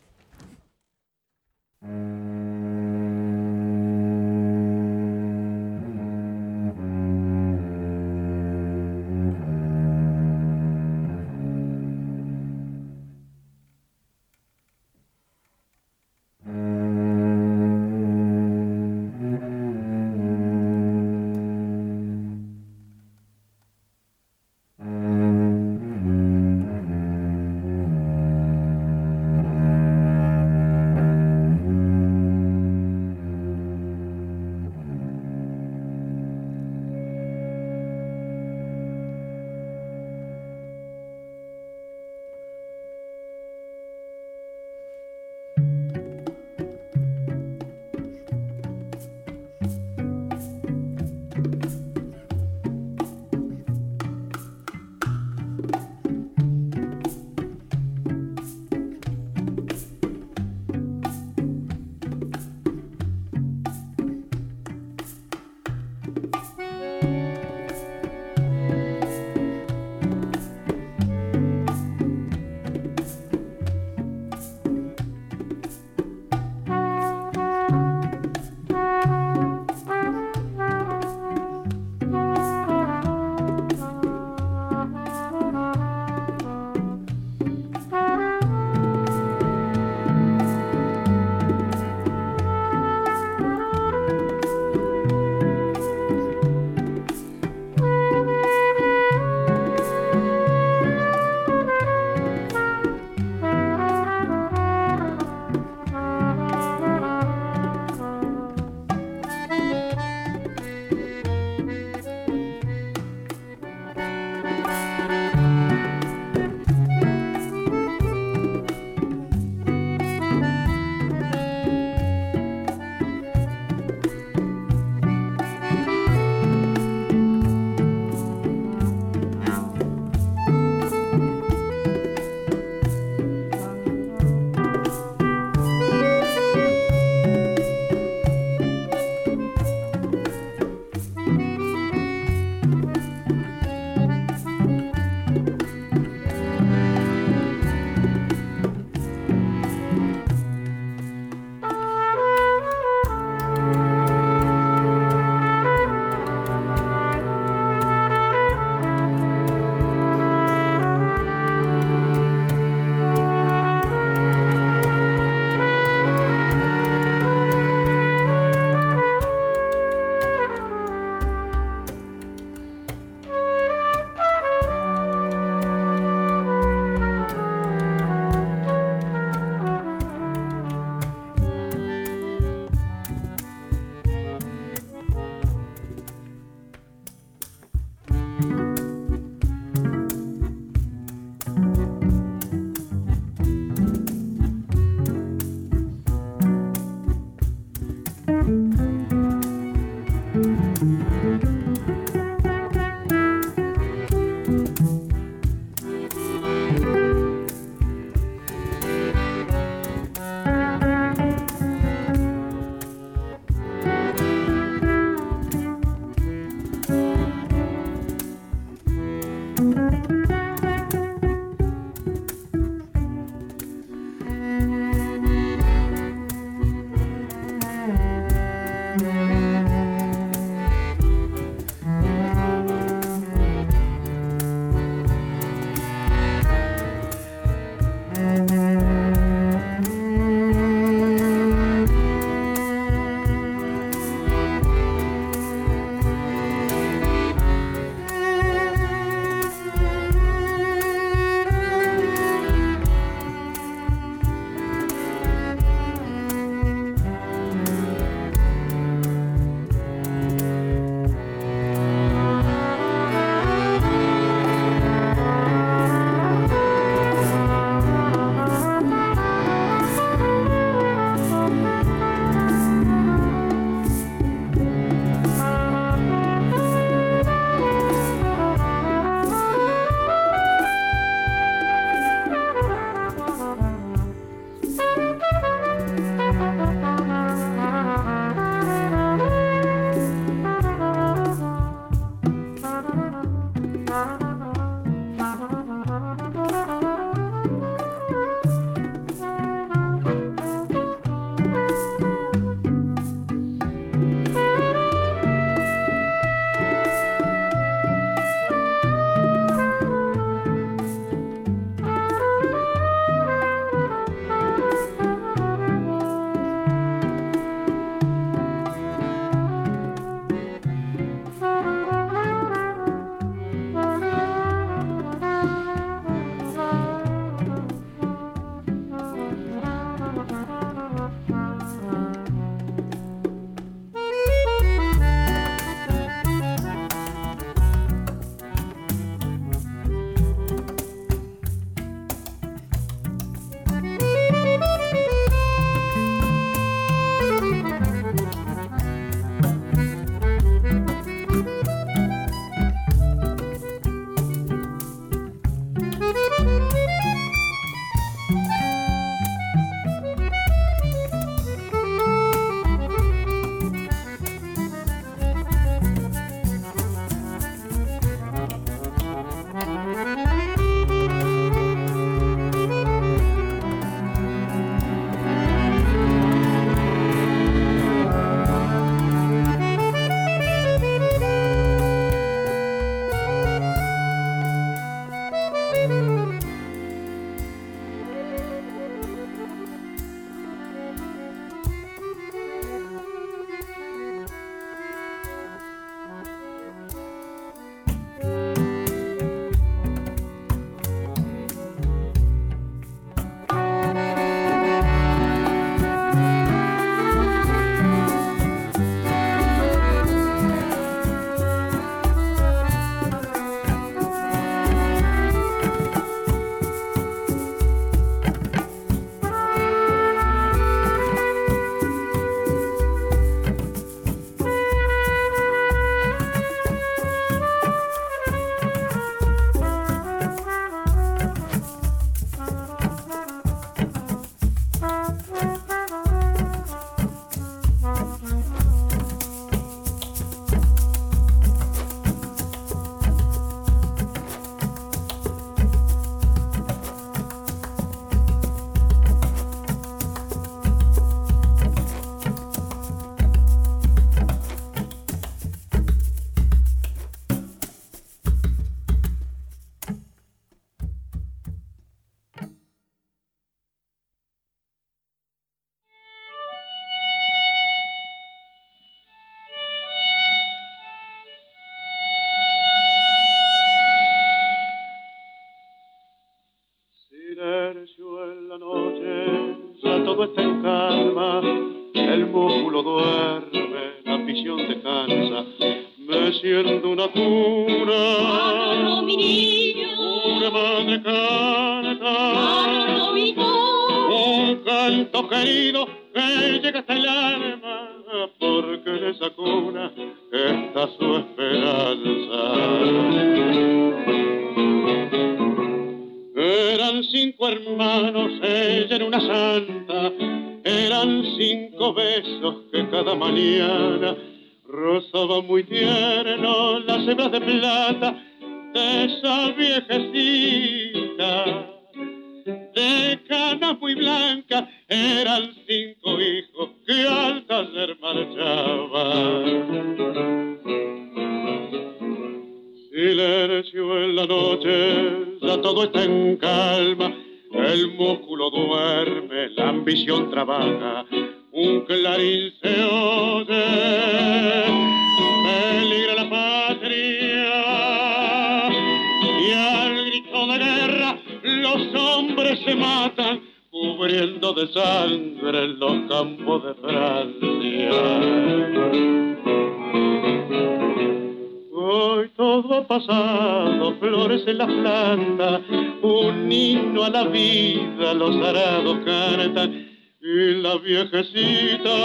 Flores en la planta, un himno a la vida, los arados cantan. Y la viejecita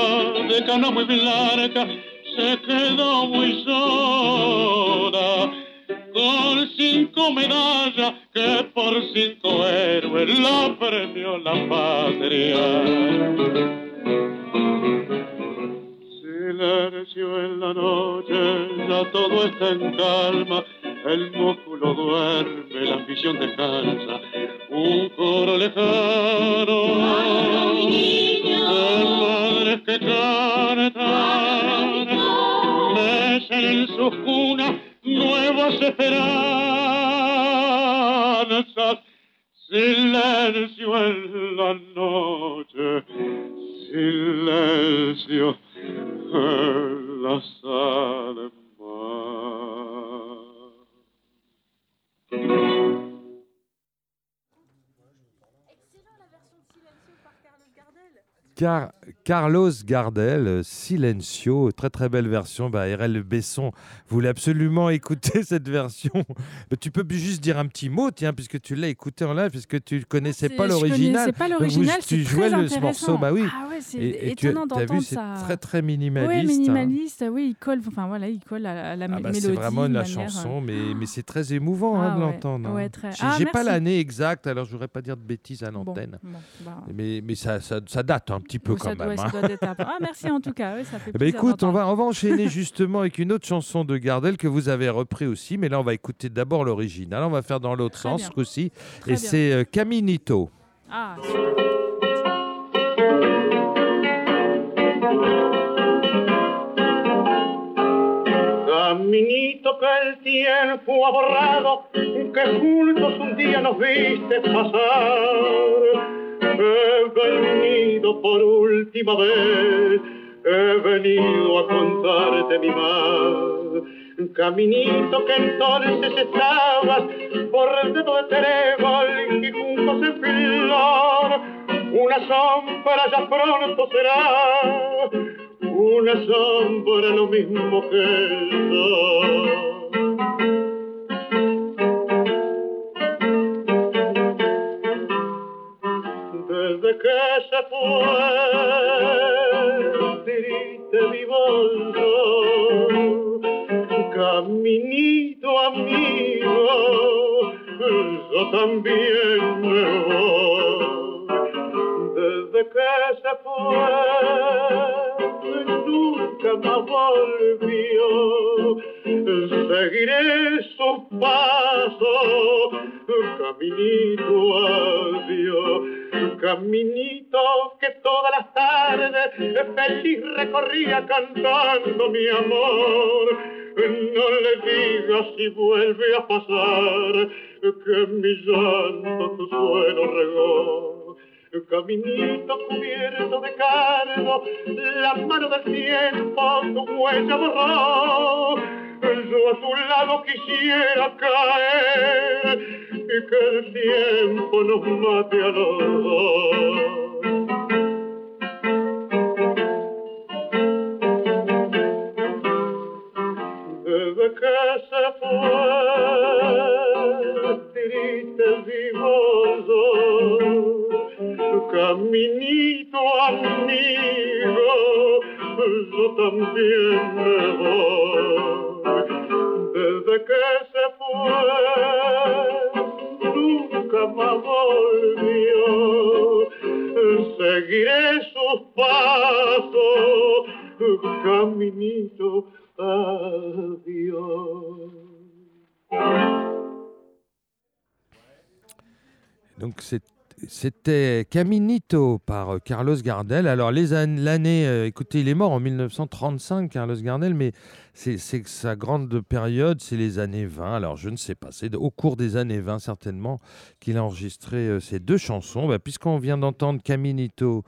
de cana muy blanca se quedó muy sola, con cinco medallas que por cinco héroes la premió la patria. Silencio en la noche, ya todo está en calma, Carlos Gardel, euh, Silencio, très très belle version. Bah, RL Besson voulait absolument écouter cette version. Mais tu peux juste dire un petit mot, tiens, puisque tu l'as écouté en live, puisque tu connaissais pas l'original. connaissais pas l'original, Tu jouais très le ce morceau, bah oui. Ah ouais, c'est Et, et tu as vu, d'entendre c'est ça. très très Oui, minimaliste. hein. minimaliste, oui, il colle, enfin voilà, il colle à, à la Ah bah, mélodie. c'est vraiment de la manière, euh, chanson, mais, mais c'est très émouvant hein, Ah de ouais, l'entendre. hein. ouais, très- J'ai Ah, pas l'année exacte, alors je voudrais pas dire de bêtises à l'antenne. bon, bah, Mais, mais ça, ça, ça date un petit peu oui, quand même. Ça hein. doit être un peu- Ah, merci en tout cas, oui, ça fait Eh ben, écoute, on va, on va enchaîner justement avec une autre chanson de Gardel que vous avez repris aussi, mais là on va écouter d'abord l'original, on va faire dans l'autre sens bien. ce coup-ci, Très et c'est euh, Caminito. Ah, super. Caminito que el tiempo ha borrado, que juntos un día nos viste pasar. He venido por última vez, he venido a contarte mi mal. Caminito que entonces estabas por dedo de trébol y juntos en flor. Una sombra ya pronto será, una sombra lo mismo que el sol. Desde que se fue, triste mi bolso, caminito amigo, yo también me voy. Desde que se fue, nunca más volvió. Seguiré su paso, caminito adiós. Caminito que todas las tardes feliz recorría cantando mi amor. No le digas si vuelve a pasar que mi llanto tu suelo regó. Caminito cubierto de cardo, la mano del tiempo tu huella borró. Yo a tu lado quisiera caer y que el tiempo nos mate a los. Desde que se fue, triste vivo yo. Caminito amigo, yo también me voy, desde que se fue, nunca más volvió, seguiré sus pasos, caminito adiós. Donc c'est- c'était Caminito par euh, Carlos Gardel. Alors l'année, euh, écoutez, il est mort en 1935, Carlos Gardel, mais c'est sa grande période, c'est les années 20. Alors je ne sais pas, c'est au cours des années 20 certainement qu'il a enregistré euh, ces deux chansons. Bah, Puisqu'on vient d'entendre Caminito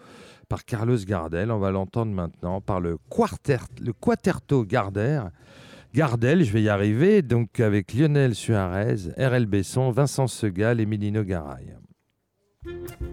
par Carlos Gardel, on va l'entendre maintenant par le, quarter, le Quaterto Gardel. Gardel, je vais y arriver, donc avec Lionel Suarez, RL Besson, Vincent Segal et Milino Garay. Thank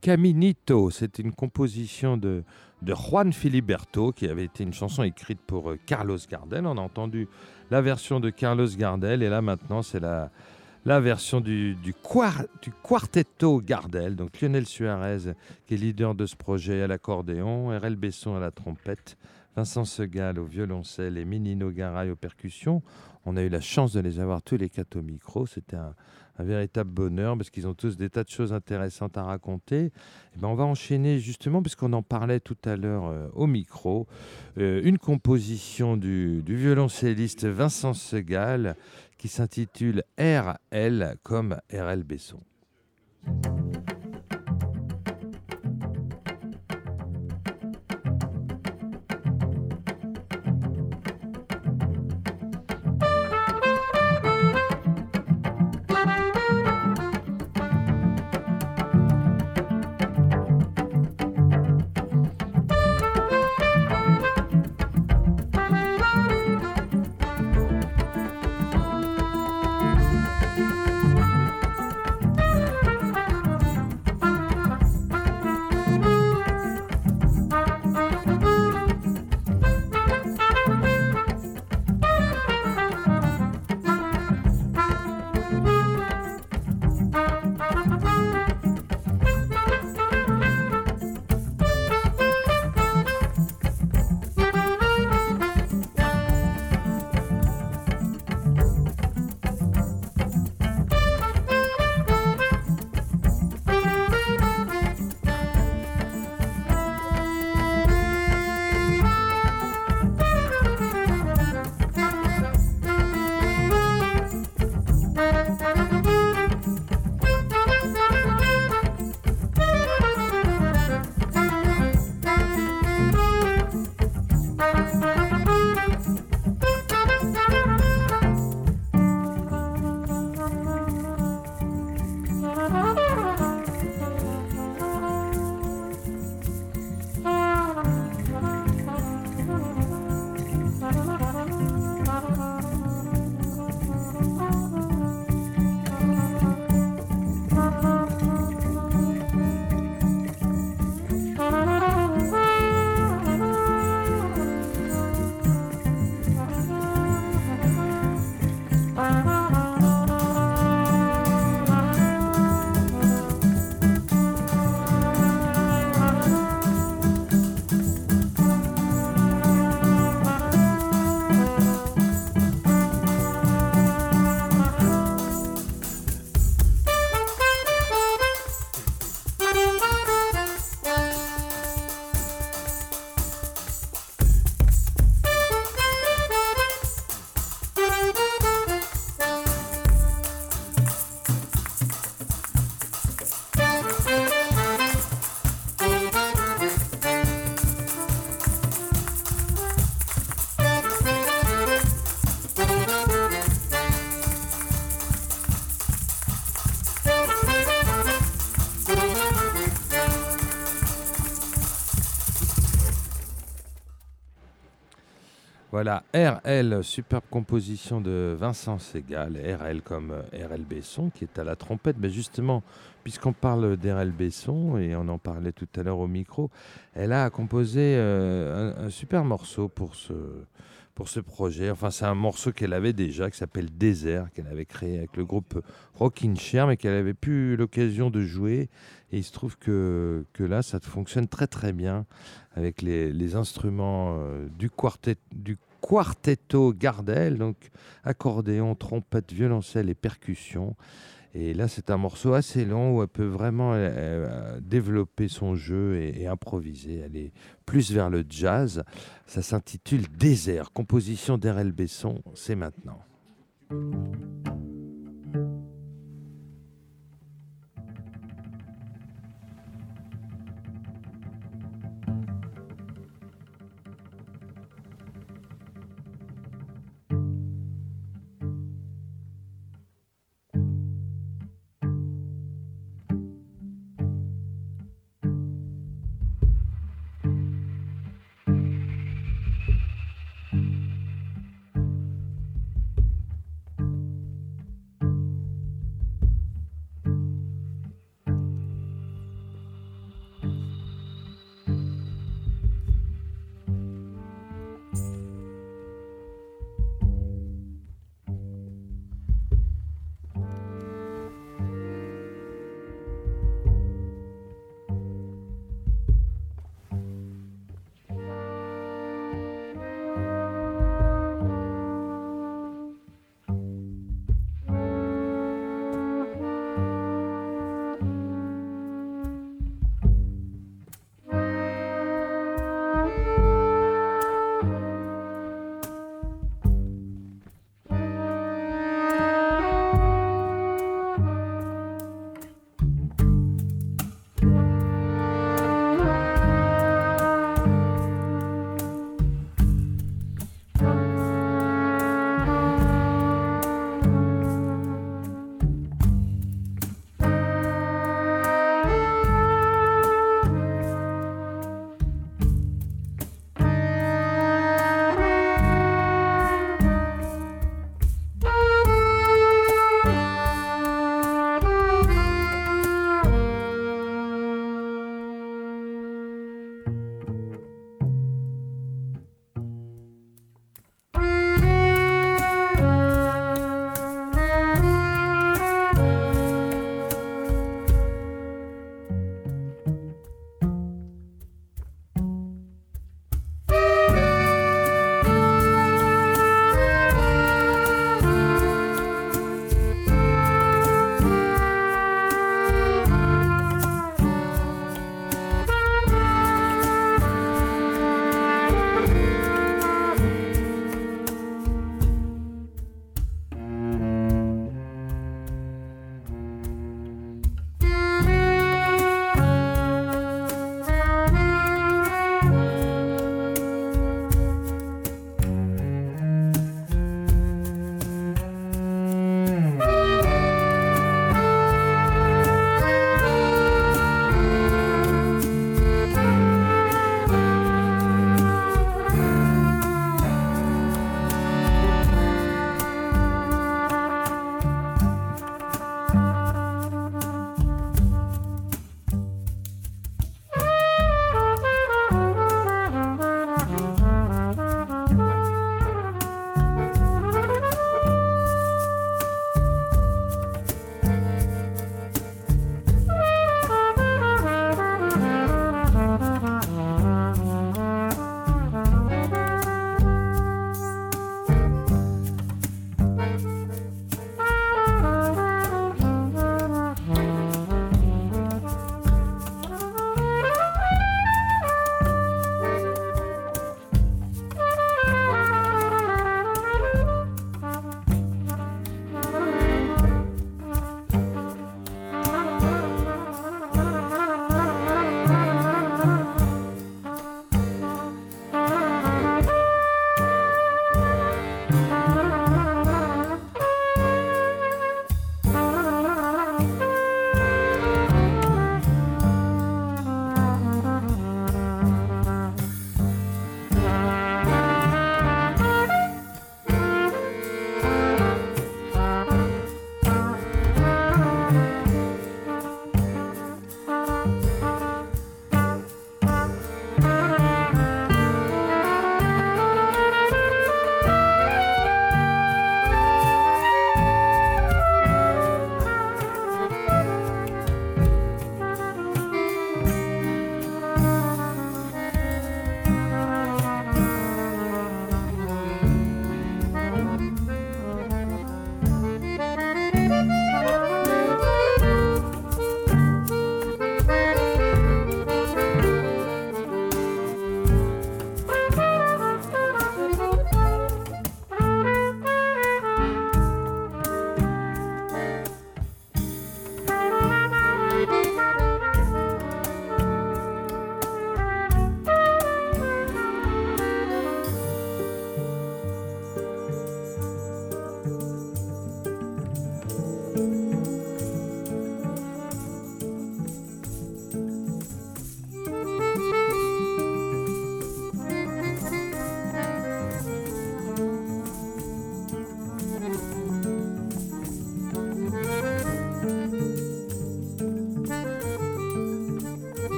Caminito, c'était une composition de, Juan Filiberto, qui avait été une chanson écrite pour euh, Carlos Gardel. On a entendu la version de Carlos Gardel, et là maintenant c'est la, la version du, du, du, Quartetto Gardel. Donc Lionel Suarez, qui est leader de ce projet à l'accordéon, RL Besson à la trompette, Vincent Segal au violoncelle et Minino Garay aux percussions. On a eu la chance de les avoir tous les quatre au micro. C'était un, véritable bonheur parce qu'ils ont tous des tas de choses intéressantes à raconter. Et eh ben on va enchaîner justement, puisqu'on en parlait tout à l'heure euh, au micro, euh, une composition du, du, violoncelliste Vincent Segal qui s'intitule RL comme RL Besson. Voilà, RL, superbe composition de Vincent Segal, RL comme euh, RL Besson, qui est à la trompette. Mais justement, puisqu'on parle d'RL Besson, et on en parlait tout à l'heure au micro, elle a composé euh, un, super morceau pour ce, pour ce projet. Enfin, c'est un morceau qu'elle avait déjà, qui s'appelle Désert, qu'elle avait créé avec le groupe Rockin' Chair, mais qu'elle avait plus l'occasion de jouer. Et il se trouve que, que là, ça fonctionne très très bien avec les, les instruments euh, du quartet, du quartetto Gardel, donc accordéon, trompette, violoncelle et percussion. Et là, c'est un morceau assez long où elle peut vraiment euh, euh, développer son jeu et, improviser. Elle est plus vers le jazz. Ça s'intitule Désert, composition d'R.L. Besson. C'est maintenant.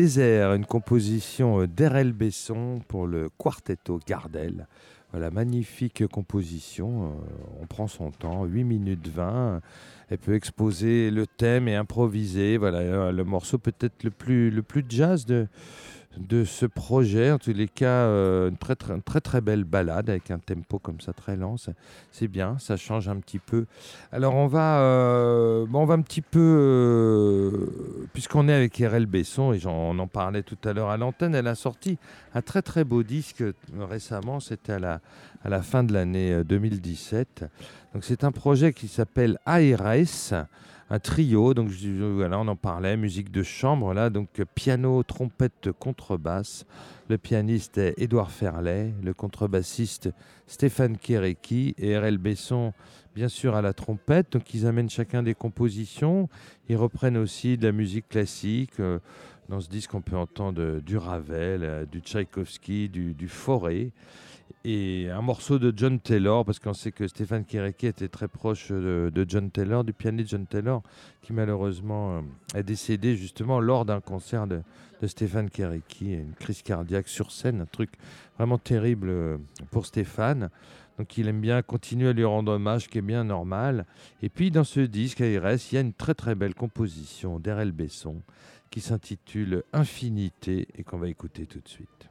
Désert, une composition d'Erel Besson pour le quartetto Gardel. Voilà, magnifique composition. euh, on prend son temps, 8 minutes 20. Elle peut exposer le thème et improviser. Voilà, euh, le morceau peut-être le plus, le plus jazz de, de ce projet. En tous les cas, euh, une très, très, belle balade avec un tempo comme ça très lent. C'est- bien, ça change un petit peu. Alors on va, euh, va un petit peu, euh, puisqu'on est avec RL Besson et on en parlait tout à l'heure à l'antenne, elle a sorti un très très beau disque récemment, c'était à la, à la fin de l'année euh, 2017. Donc c'est un projet qui s'appelle ARS, un trio. Donc je- voilà, on en parlait, musique de chambre là, donc euh, piano, trompette, contrebasse. Le pianiste est Édouard Ferlet, le contrebassiste Stéphane Kéréki et RL Besson, bien sûr à la trompette. Donc ils amènent chacun des compositions. Ils reprennent aussi de la musique classique. euh, dans ce disque, on peut entendre du Ravel, euh, du Tchaïkovski, du, du Fauré et un morceau de John Taylor, parce qu'on sait que Stéphane Kéréki était très proche de, John Taylor, du pianiste John Taylor, qui malheureusement euh, est décédé justement lors d'un concert de, Stéphane Kéréki, une crise cardiaque sur scène, un truc vraiment terrible euh, pour Stéphane. Donc il aime bien continuer à lui rendre hommage, ce qui est bien normal. Et puis dans ce disque ARS, il y a une très très belle composition d'Erel Besson qui s'intitule Infinité et qu'on va écouter tout de suite.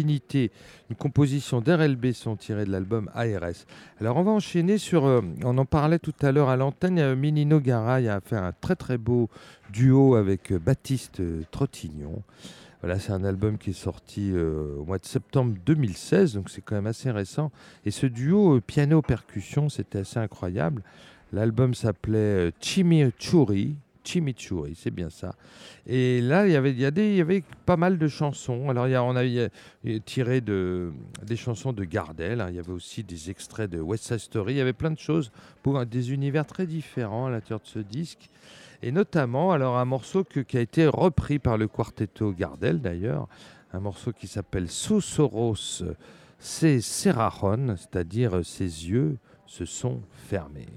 Une composition d'RLB sont tirées de l'album ARS. Alors on va enchaîner sur, euh, on en parlait tout à l'heure à l'antenne, a Minino Garay a fait un très très beau duo avec euh, Baptiste euh, Trottignon. Voilà, c'est un album qui est sorti euh, au mois de septembre 2016, donc c'est quand même assez récent. Et ce duo euh, piano-percussion, c'était assez incroyable. L'album s'appelait euh, Chimichurri. Chimichurri, c'est bien ça. Et là, il y avait, pas mal de chansons. Alors, y a, on a tiré de, des chansons de Gardel. hein. Il y avait aussi des extraits de West Side Story. Il y avait plein de choses pour des univers très différents à l'intérieur de ce disque. Et notamment, alors, un morceau qui a été repris par le quartetto Gardel, d'ailleurs. Un morceau qui s'appelle Susoros Se Cerrajon, c'est-à-dire ses yeux se sont fermés.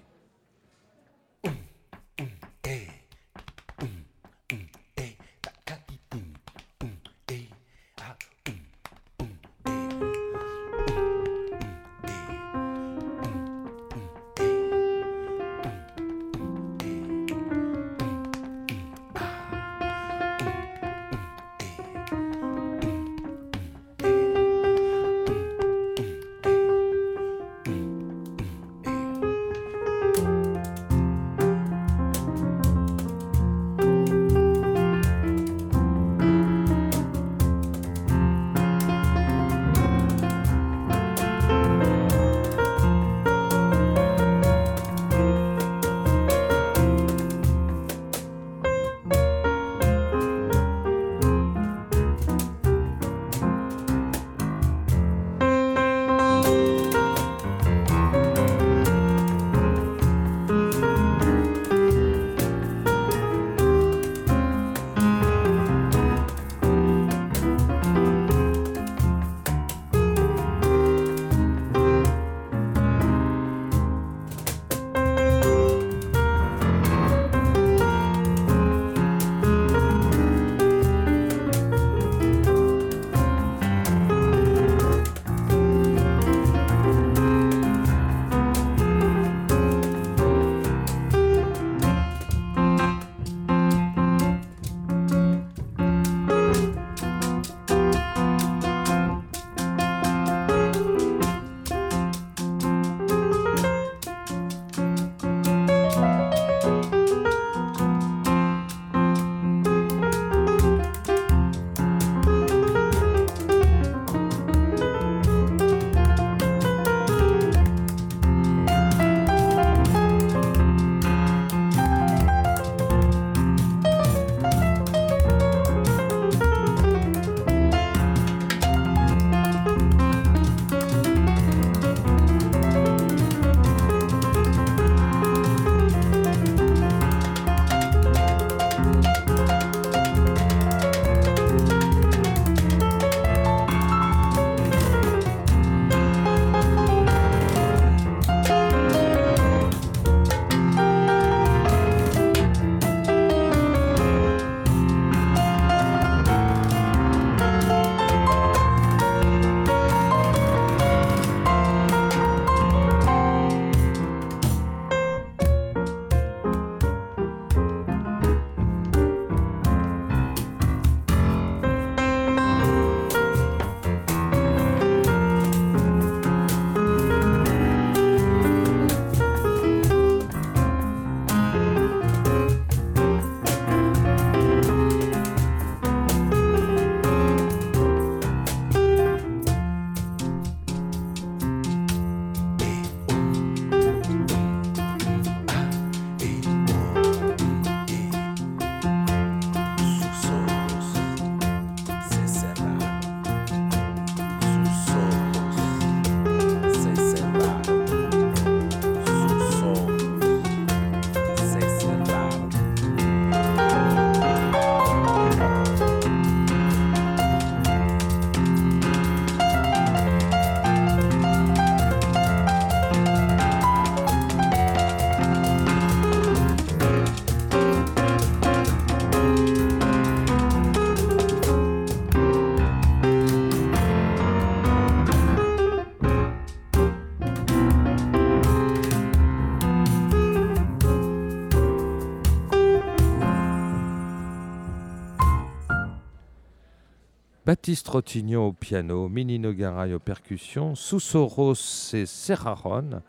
Baptiste Rotigno au piano, Mini Nogaray aux percussions, Soussoros et Serraron.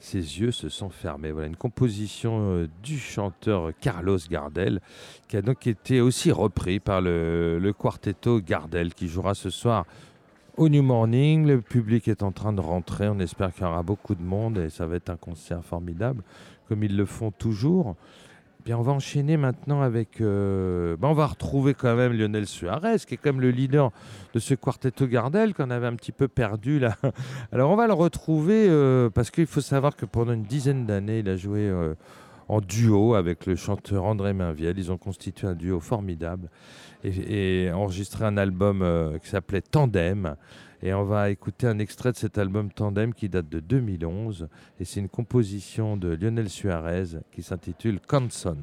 Ses yeux se sont fermés. Voilà une composition euh, du chanteur Carlos Gardel, qui a donc été aussi repris par le, le quartetto Gardel, qui jouera ce soir au New Morning. Le public est en train de rentrer. On espère qu'il y aura beaucoup de monde et ça va être un concert formidable, comme ils le font toujours. Bien, on va enchaîner maintenant avec. euh, ben, on va retrouver quand même Lionel Suarez, qui est même le leader de ce quartetto Gardel qu'on avait un petit peu perdu là. Alors, on va le retrouver euh, parce qu'il faut savoir que pendant une dizaine d'années, il a joué euh, en duo avec le chanteur André Mainviel. Ils ont constitué un duo formidable et, enregistré un album qui s'appelait Tandem. Et on va écouter un extrait de cet album Tandem qui date de 2011. Et c'est une composition de Lionel Suarez qui s'intitule Canson.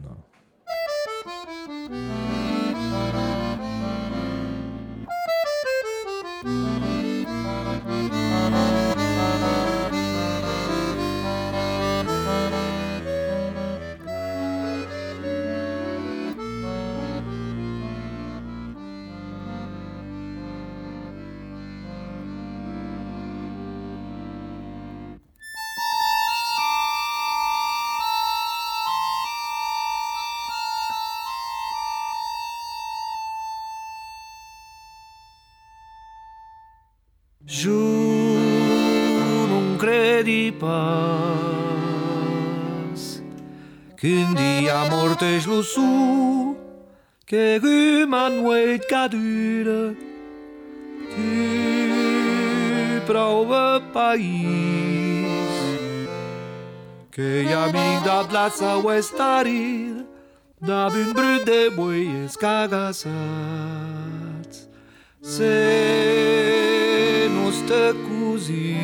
cortești lusu, che rüman weit cadüre, ti prauve pais, che ia mic da plața uestarir, da bin brüde buies cagasat, se nu stă cu zi.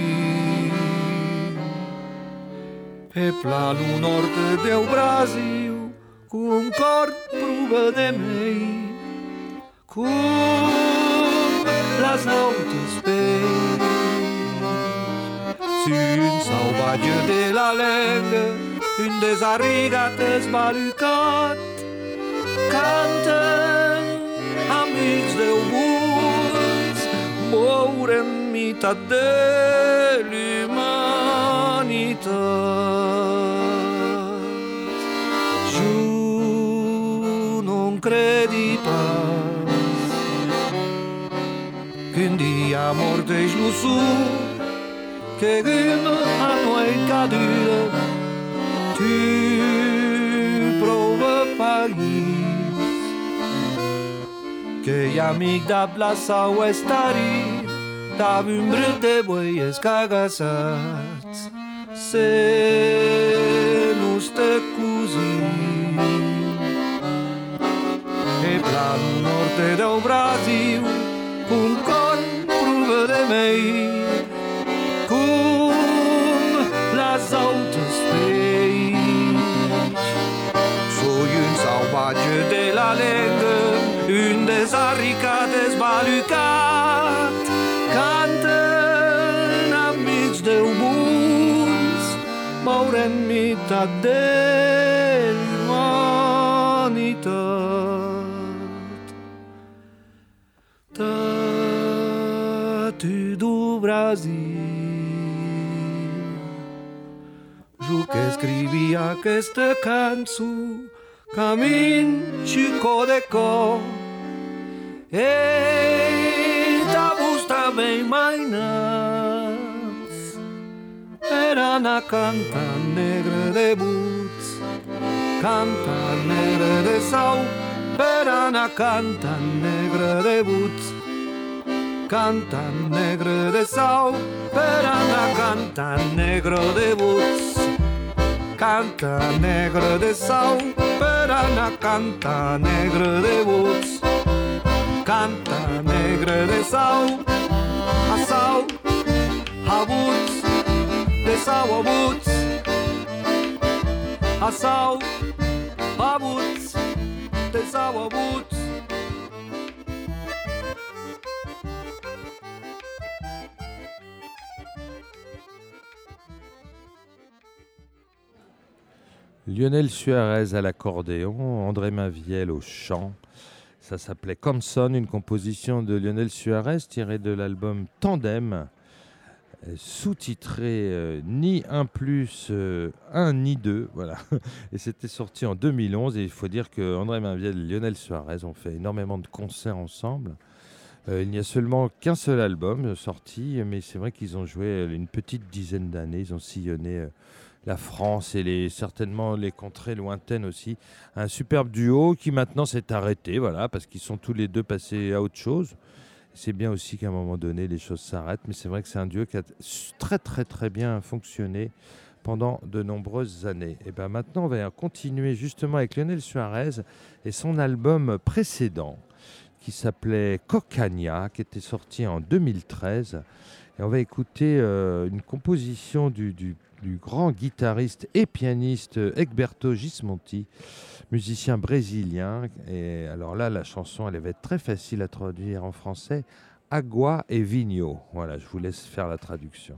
E planul nord de obrazii, cu un cor probă de mei, cum las noutes speri. Sunt sau bagiu de la lende, unde zarigate zbalucat, cantă amici de obuți, mourem mita de l'umanitate. credi pas Când ia mordești lusul Querendo a noi cadere Tu prova Paris. Que amic da plaça o estari Da umbrete boies cagasat Se nos te cozinha planul norte de Brasil Un cor pruvă de mei Cum las autos peici Soy un salvaggio de la lengă Un desaricat desbalucat Canten amics de mulți Mauren mita Brasil. Jo que escrevi aquesta cançó Camin și codeco Ei, da busta mei mai nas Era na canta negra de buts Canta negra de sau Era na canta negra de buts Canta negra de sau Era na canta negro de buts. Canta negro de sau Perana canta negro de buts. Canta negro de sau A sau A buts De sau a buts. A sau A buts De sau a buts Lionel Suarez à l'accordéon, André Mainviel au chant. Ça s'appelait Comson, une composition de Lionel Suarez tirée de l'album Tandem, euh, sous-titré euh, Ni un plus euh, un ni deux. Voilà. Et c'était sorti en 2011. Et il faut dire que André Mainviel et Lionel Suarez ont fait énormément de concerts ensemble. Euh, il n'y a seulement qu'un seul album sorti, mais c'est vrai qu'ils ont joué une petite dizaine d'années. Ils ont sillonné euh, la France et certainement les contrées lointaines aussi. Un superbe duo qui maintenant s'est arrêté, voilà, parce qu'ils sont tous les deux passés à autre chose. C'est bien aussi qu'à un moment donné, les choses s'arrêtent, mais c'est vrai que c'est un duo qui a très très très bien fonctionné pendant de nombreuses années. Et ben maintenant, on va continuer justement avec Lionel Suarez et son album précédent qui s'appelait Cocagna, qui était sorti en 2013. Et on va écouter euh, une composition du, du- du grand guitariste et pianiste Egberto Gismonti, musicien brésilien. Et alors là, la chanson, elle va être très facile à traduire en français. Agua et Vigno. Voilà, je vous laisse faire la traduction.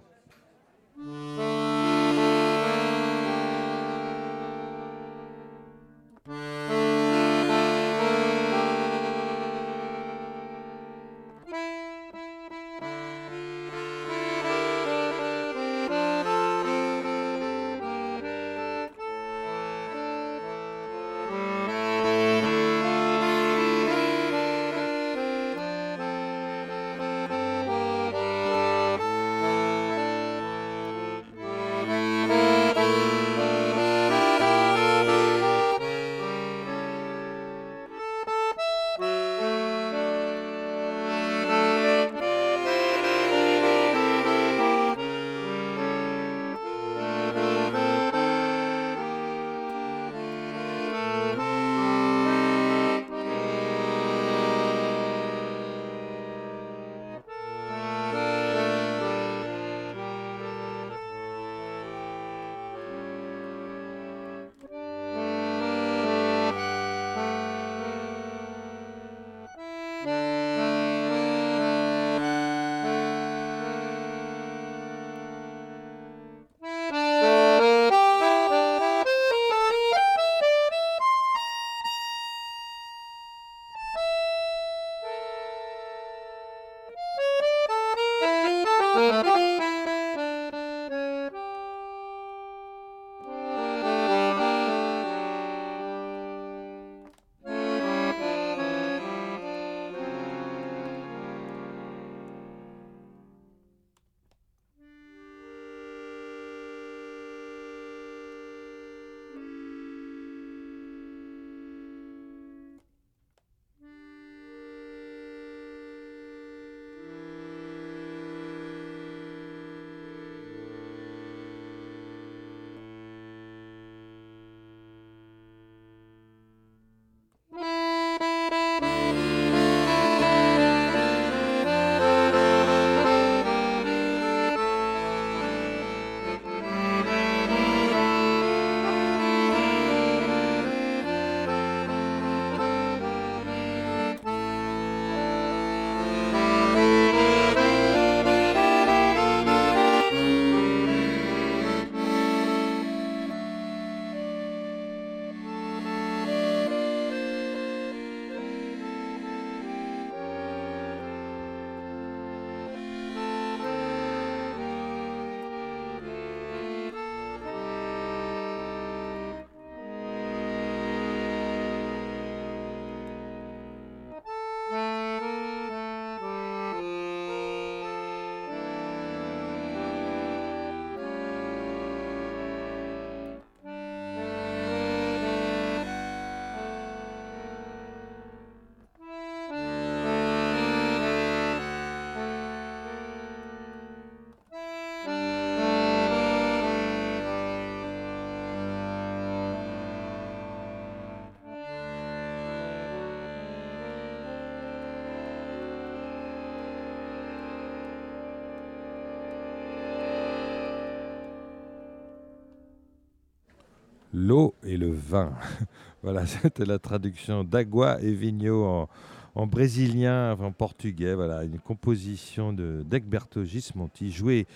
L'eau et le vin. voilà, c'était la traduction d'Agua et Vinho en, en brésilien, en portugais. Voilà, une composition de d'Egberto Gismonti, jouée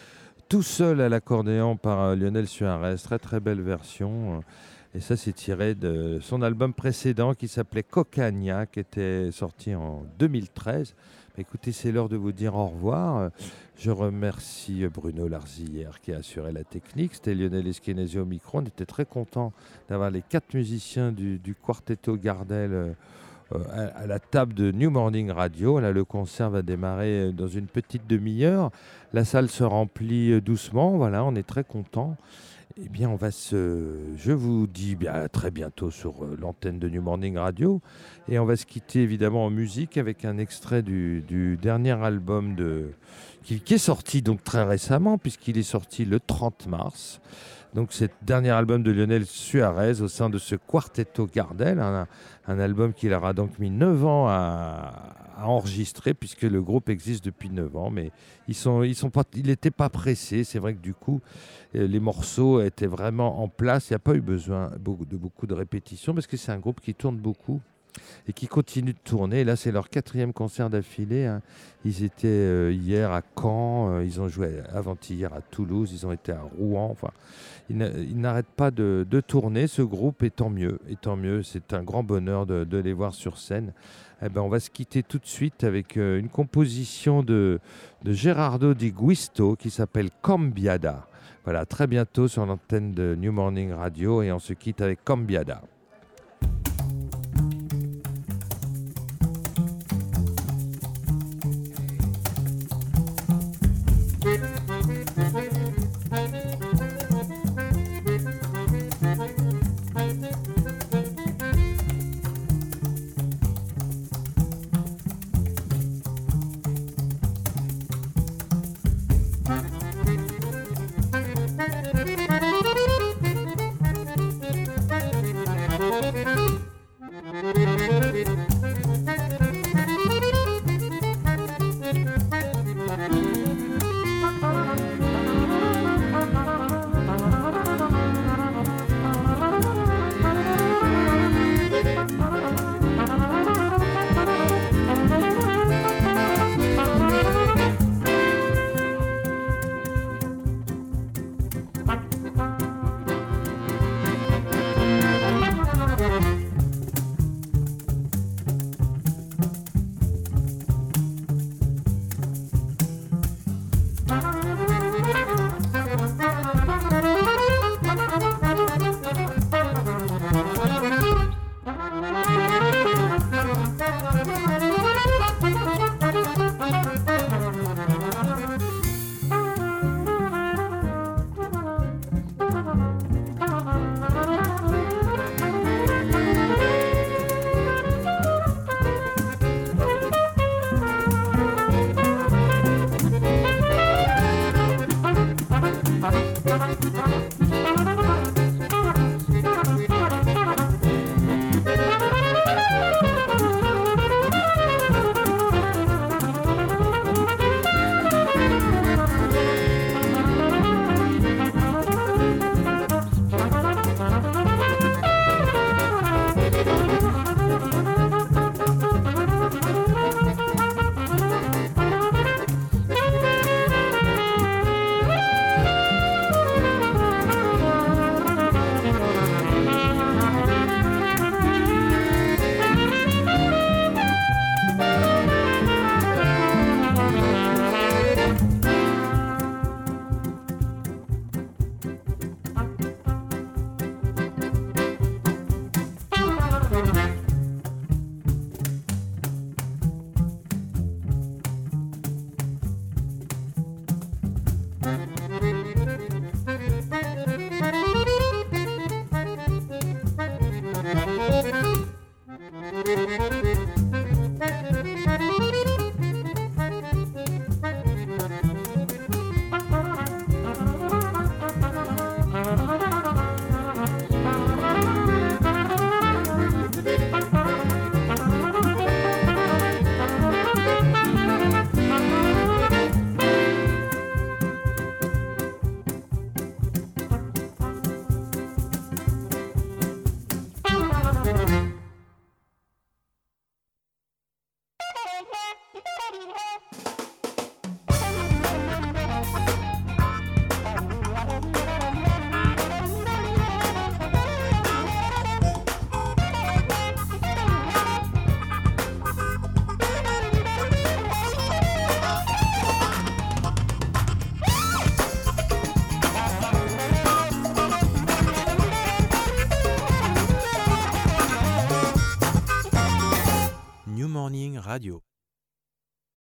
tout seul à l'accordéon par euh, Lionel Suarez. Très très belle version. Et ça, c'est tiré de son album précédent qui s'appelait Cocagna, qui était sorti en 2013. Écoutez, c'est l'heure de vous dire au revoir. Je remercie Bruno Larzillière qui a assuré la technique. C'était Lionel Eskenazi au micro. On était très content d'avoir les quatre musiciens du, du Quartetto Gardel euh, à, la table de New Morning Radio. Là, le concert va démarrer dans une petite demi-heure. La salle se remplit euh, doucement. Voilà, on est très content. Eh bien, on va se. Je vous dis à très bientôt sur euh, l'antenne de New Morning Radio. Et on va se quitter évidemment en musique avec un extrait du, dernier album de, qui, est sorti donc très récemment, puisqu'il est sorti le 30 mars. Donc, c'est le dernier album de Lionel Suarez au sein de ce Quartetto Gardel, un, un album qui leur a donc mis 9 ans à, à enregistrer, puisque le groupe existe depuis 9 ans, mais ils sont, ils sont pas, il n'était pas. C'est vrai que du coup, euh, les morceaux étaient vraiment en place. Il n'y a pas eu besoin de beaucoup de répétitions, parce que c'est un groupe qui tourne beaucoup et qui continue de tourner. Là, c'est leur quatrième concert d'affilée. hein. Ils étaient euh, hier à Caen, euh, ils ont joué avant-hier à Toulouse, ils ont été à Rouen. Enfin, ils n'arrêtent pas de, de tourner, ce groupe, et tant mieux. Et tant mieux, c'est un grand bonheur de, de les voir sur scène. Eh ben, on va se quitter tout de suite avec euh, une composition de, de Gerardo Di Guisto qui s'appelle Cambiada. Voilà, très bientôt sur l'antenne de New Morning Radio et on se quitte avec Cambiada.